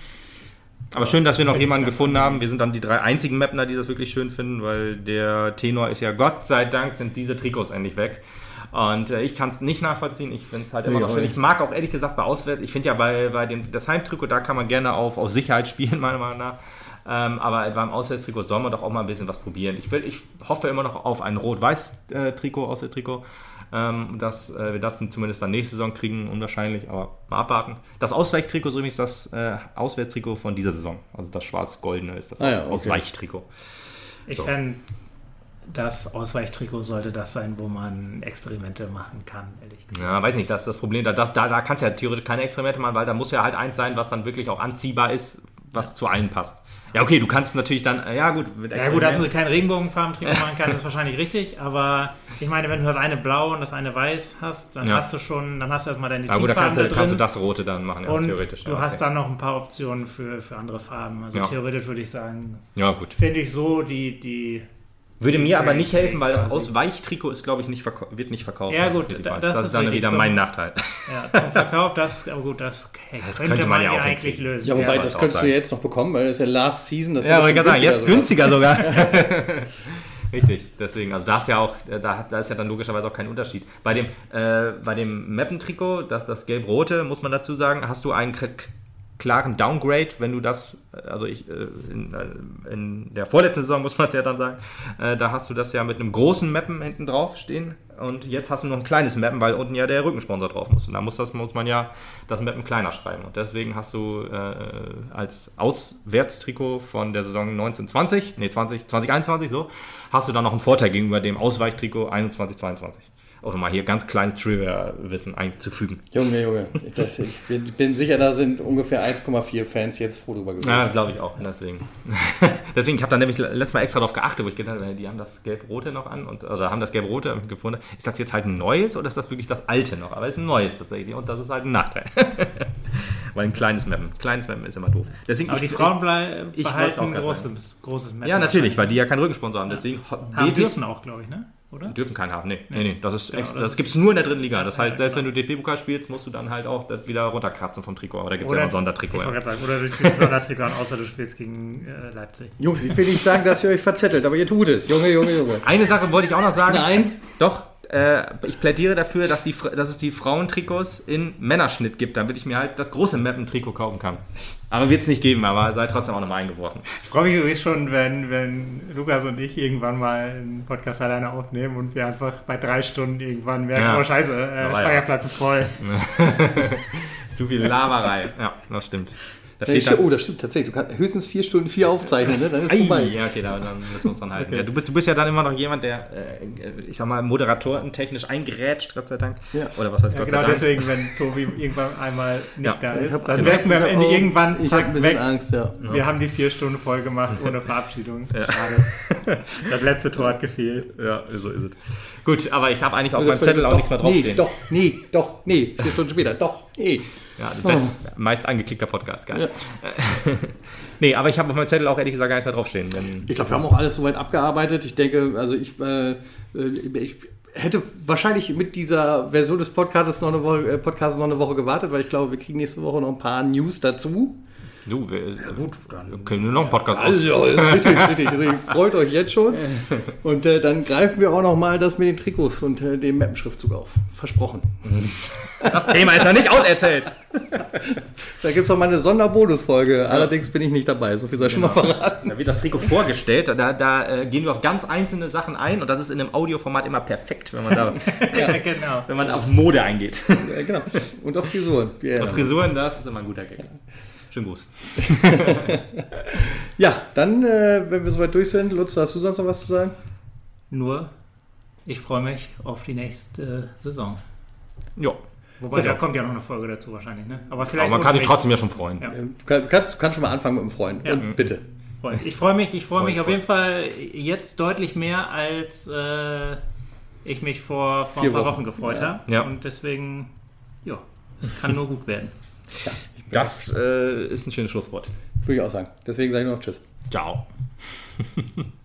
Aber schön, dass wir noch jemanden gefunden haben. Wir sind dann die drei einzigen Mapner, die das wirklich schön finden, weil der Tenor ist ja Gott sei Dank sind diese Trikots endlich weg. Und äh, ich kann es nicht nachvollziehen. Ich finde es halt immer Nee, noch schön. Ich mag auch ehrlich gesagt bei Auswärts, ich finde ja bei, bei dem das Heimtrikot, da kann man gerne auf, auf Sicherheit spielen, meiner Meinung nach. Ähm, aber beim Auswärtstrikot soll man doch auch mal ein bisschen was probieren. Ich, will, ich hoffe immer noch auf ein rot-weiß-Trikot, Auswärtstrikot. Ähm, dass äh, wir das dann zumindest dann nächste Saison kriegen, unwahrscheinlich, aber mal abwarten. Das Ausweichtrikot ist übrigens das äh, Auswärtstrikot von dieser Saison. Also das schwarz-goldene ist das Ah ja, okay. Ausweichtrikot. Ich So. fände, das Ausweichtrikot sollte das sein, wo man Experimente machen kann, ehrlich gesagt. Ja, weiß nicht, das ist das Problem. Da, da, da kannst du ja theoretisch keine Experimente machen, weil da muss ja halt eins sein, was dann wirklich auch anziehbar ist, was zu allen passt. Ja, okay, du kannst natürlich dann, äh, ja gut, mit Ja gut, dass du kein Regenbogenfarben-Trikot machen kannst, ist wahrscheinlich richtig, aber ich meine, wenn du das eine blau und das eine weiß hast, dann Ja. hast du schon, dann hast du erstmal deine ja, gut, da kannst, da kannst du das Rote dann machen, ja, und theoretisch. du ja, hast okay. dann noch ein paar Optionen für, für andere Farben. Also theoretisch würde ich sagen, Ja, gut. finde ich so die, die Würde mir aber nicht helfen, weil das Ausweichtrikot ist, glaube ich, nicht wird nicht verkauft. Ja, gut, das das das ist ist dann wieder Zum- mein Nachteil. ja, zum Verkauf, das, aber gut, das, okay, Das könnte, könnte man, ja ja auch eigentlich lösen. Ja, wobei, Ja, das könntest du jetzt noch bekommen, weil das ist ja Last Season. Das Ja, ist aber ich kann sagen, jetzt günstiger günstiger sogar. Richtig, deswegen, also da ist ja auch, da, da ist ja dann logischerweise auch kein Unterschied. Bei dem, äh, bei dem Mappen-Trikot, das, das gelb-rote, muss man dazu sagen, hast du einen klaren Downgrade, wenn du das, also ich, äh, in, äh, in der vorletzten Saison muss man es ja dann sagen, äh, da hast du das ja mit einem großen Mappen hinten drauf stehen und jetzt hast du noch ein kleines Mappen, weil unten ja der Rückensponsor drauf muss. Und da muss, das, muss man ja das Mappen kleiner schreiben. Und deswegen hast du äh, als Auswärtstrikot von der Saison 1920, nee 20, 2021 so, hast du dann noch einen Vorteil gegenüber dem Ausweichtrikot 21-22. Auch nochmal hier ganz kleines Trivia-Wissen einzufügen. Junge, Junge. Ich, das, ich bin, bin sicher, da sind ungefähr 1,4 Fans jetzt froh drüber gewesen. Ja, glaube ich auch. Deswegen, deswegen ich habe da nämlich letztes Mal extra drauf geachtet, wo ich gedacht habe, die haben das Gelb-Rote noch an und also haben das Gelb-Rote gefunden. Ist das jetzt halt ein neues oder ist das wirklich das alte noch? Aber es ist ein neues tatsächlich und das ist halt ein Nachteil. Weil ein kleines Mappen. Kleines Mappen ist immer doof. Deswegen Aber die ich- Frauen blei- ich auch behalten grad großes, großes Match. Ja, natürlich, weil die ja keinen Rückensponsor haben. Deswegen Haben ich- dürfen auch, glaube ich, ne? Oder? Die dürfen keinen haben, nee. Nee, nee. Das ist Genau, extra, das das, gibt es nur in der dritten Liga. Das heißt, selbst wenn du DP-Pokal spielst, musst du dann halt auch das wieder runterkratzen vom Trikot. Aber da gibt es ja noch ein Sondertrikot. Ich Ja. wollte gerade sagen, oder durch den Sondertrikot, an, außer du spielst gegen äh, Leipzig. Jungs, ich will nicht sagen, dass ihr euch verzettelt, aber ihr tut es. Junge, Junge, Junge. Eine Sache wollte ich auch noch sagen. Nein. Doch, ich plädiere dafür, dass, die, dass es die Frauentrikots in Männerschnitt gibt, damit ich mir halt das große Mappen-Trikot kaufen kann. Aber wird es nicht geben, aber sei trotzdem auch nochmal eingeworfen. Ich freue mich übrigens schon, wenn, wenn Lukas und ich irgendwann mal einen Podcast alleine aufnehmen und wir einfach bei drei Stunden irgendwann merken, Ja. oh scheiße, äh, Ja, Speicherplatz ist voll. Zu viel Laberei. Ja, das stimmt. Da Ja, fehlt stimmt, dann, oh, das stimmt tatsächlich. Du kannst höchstens vier Stunden vier aufzeichnen, ne? Dann ist Ei, vorbei. ja, okay, da, dann müssen wir uns dann halten. Ja, du, bist, du bist ja dann immer noch jemand, der, äh, ich sag mal, moderatorentechnisch eingerätscht, Gott sei Dank. Ja. Oder was heißt Ja, Gott genau sei Dank? deswegen, wenn Tobi irgendwann einmal nicht Ja. da Ich ist, dann merken wir am Ende irgendwann, Ich habe zack, ein bisschen weg. Angst, ja. Wir haben die vier Stunden voll gemacht ohne Verabschiedung. Schade. Das letzte Tor hat gefehlt. Ja, so ist es. Gut, aber ich habe eigentlich auf Also meinem Zettel auch doch, nichts mehr draufstehen. Nee, doch, nee, doch, nee. Vier Stunden später, doch, nee. Ja, das best, meist angeklickter Podcast, geil. Ja. nee, aber ich habe auf meinem Zettel auch ehrlich gesagt gar nichts mehr draufstehen. Denn, Ich glaube, wir haben auch alles soweit abgearbeitet. Ich denke, also ich, äh, äh, ich hätte wahrscheinlich mit dieser Version des Podcasts noch eine Woche, äh, Podcasts noch eine Woche gewartet, weil ich glaube, wir kriegen nächste Woche noch ein paar News dazu. Du, wir, gut, dann können wir noch einen Podcast auf. Also, ja, richtig, richtig. Deswegen freut euch jetzt schon. Und äh, dann greifen wir auch noch mal das mit den Trikots und äh, dem Mappenschriftzug auf. Versprochen. Das Thema ist noch nicht auserzählt. Da gibt es auch mal eine Sonderbonusfolge. Allerdings bin ich nicht dabei. So viel sei schon mal verraten. Da wird das Trikot vorgestellt, da, da äh, gehen wir auf ganz einzelne Sachen ein und das ist in einem Audioformat immer perfekt, wenn man da, Ja, genau. wenn man auf Mode eingeht. Ja, genau. Und auf Frisuren. Auf. Frisuren, das ist immer ein guter Gag. Schönen Gruß. Ja, dann, äh, wenn wir soweit durch sind, Lutz, hast du sonst noch was zu sagen? Nur, ich freue mich auf die nächste Saison. Ja, Wobei, da kommt ja noch eine Folge dazu wahrscheinlich, ne? Aber vielleicht aber man kann sich trotzdem ja schon freuen. Ja. Äh, Du kannst, du kannst, schon mal anfangen mit dem Freund. Ja. Und bitte. freuen. Ich freue mich, ich freue mich auf jeden Fall jetzt deutlich mehr, als äh, ich mich vor, vor ein paar Wochen. Wochen gefreut Ja. habe. Ja. Und deswegen, ja, es kann nur gut werden. Das äh, ist ein schönes Schlusswort. Würde ich auch sagen. Deswegen sage ich nur noch Tschüss. Ciao.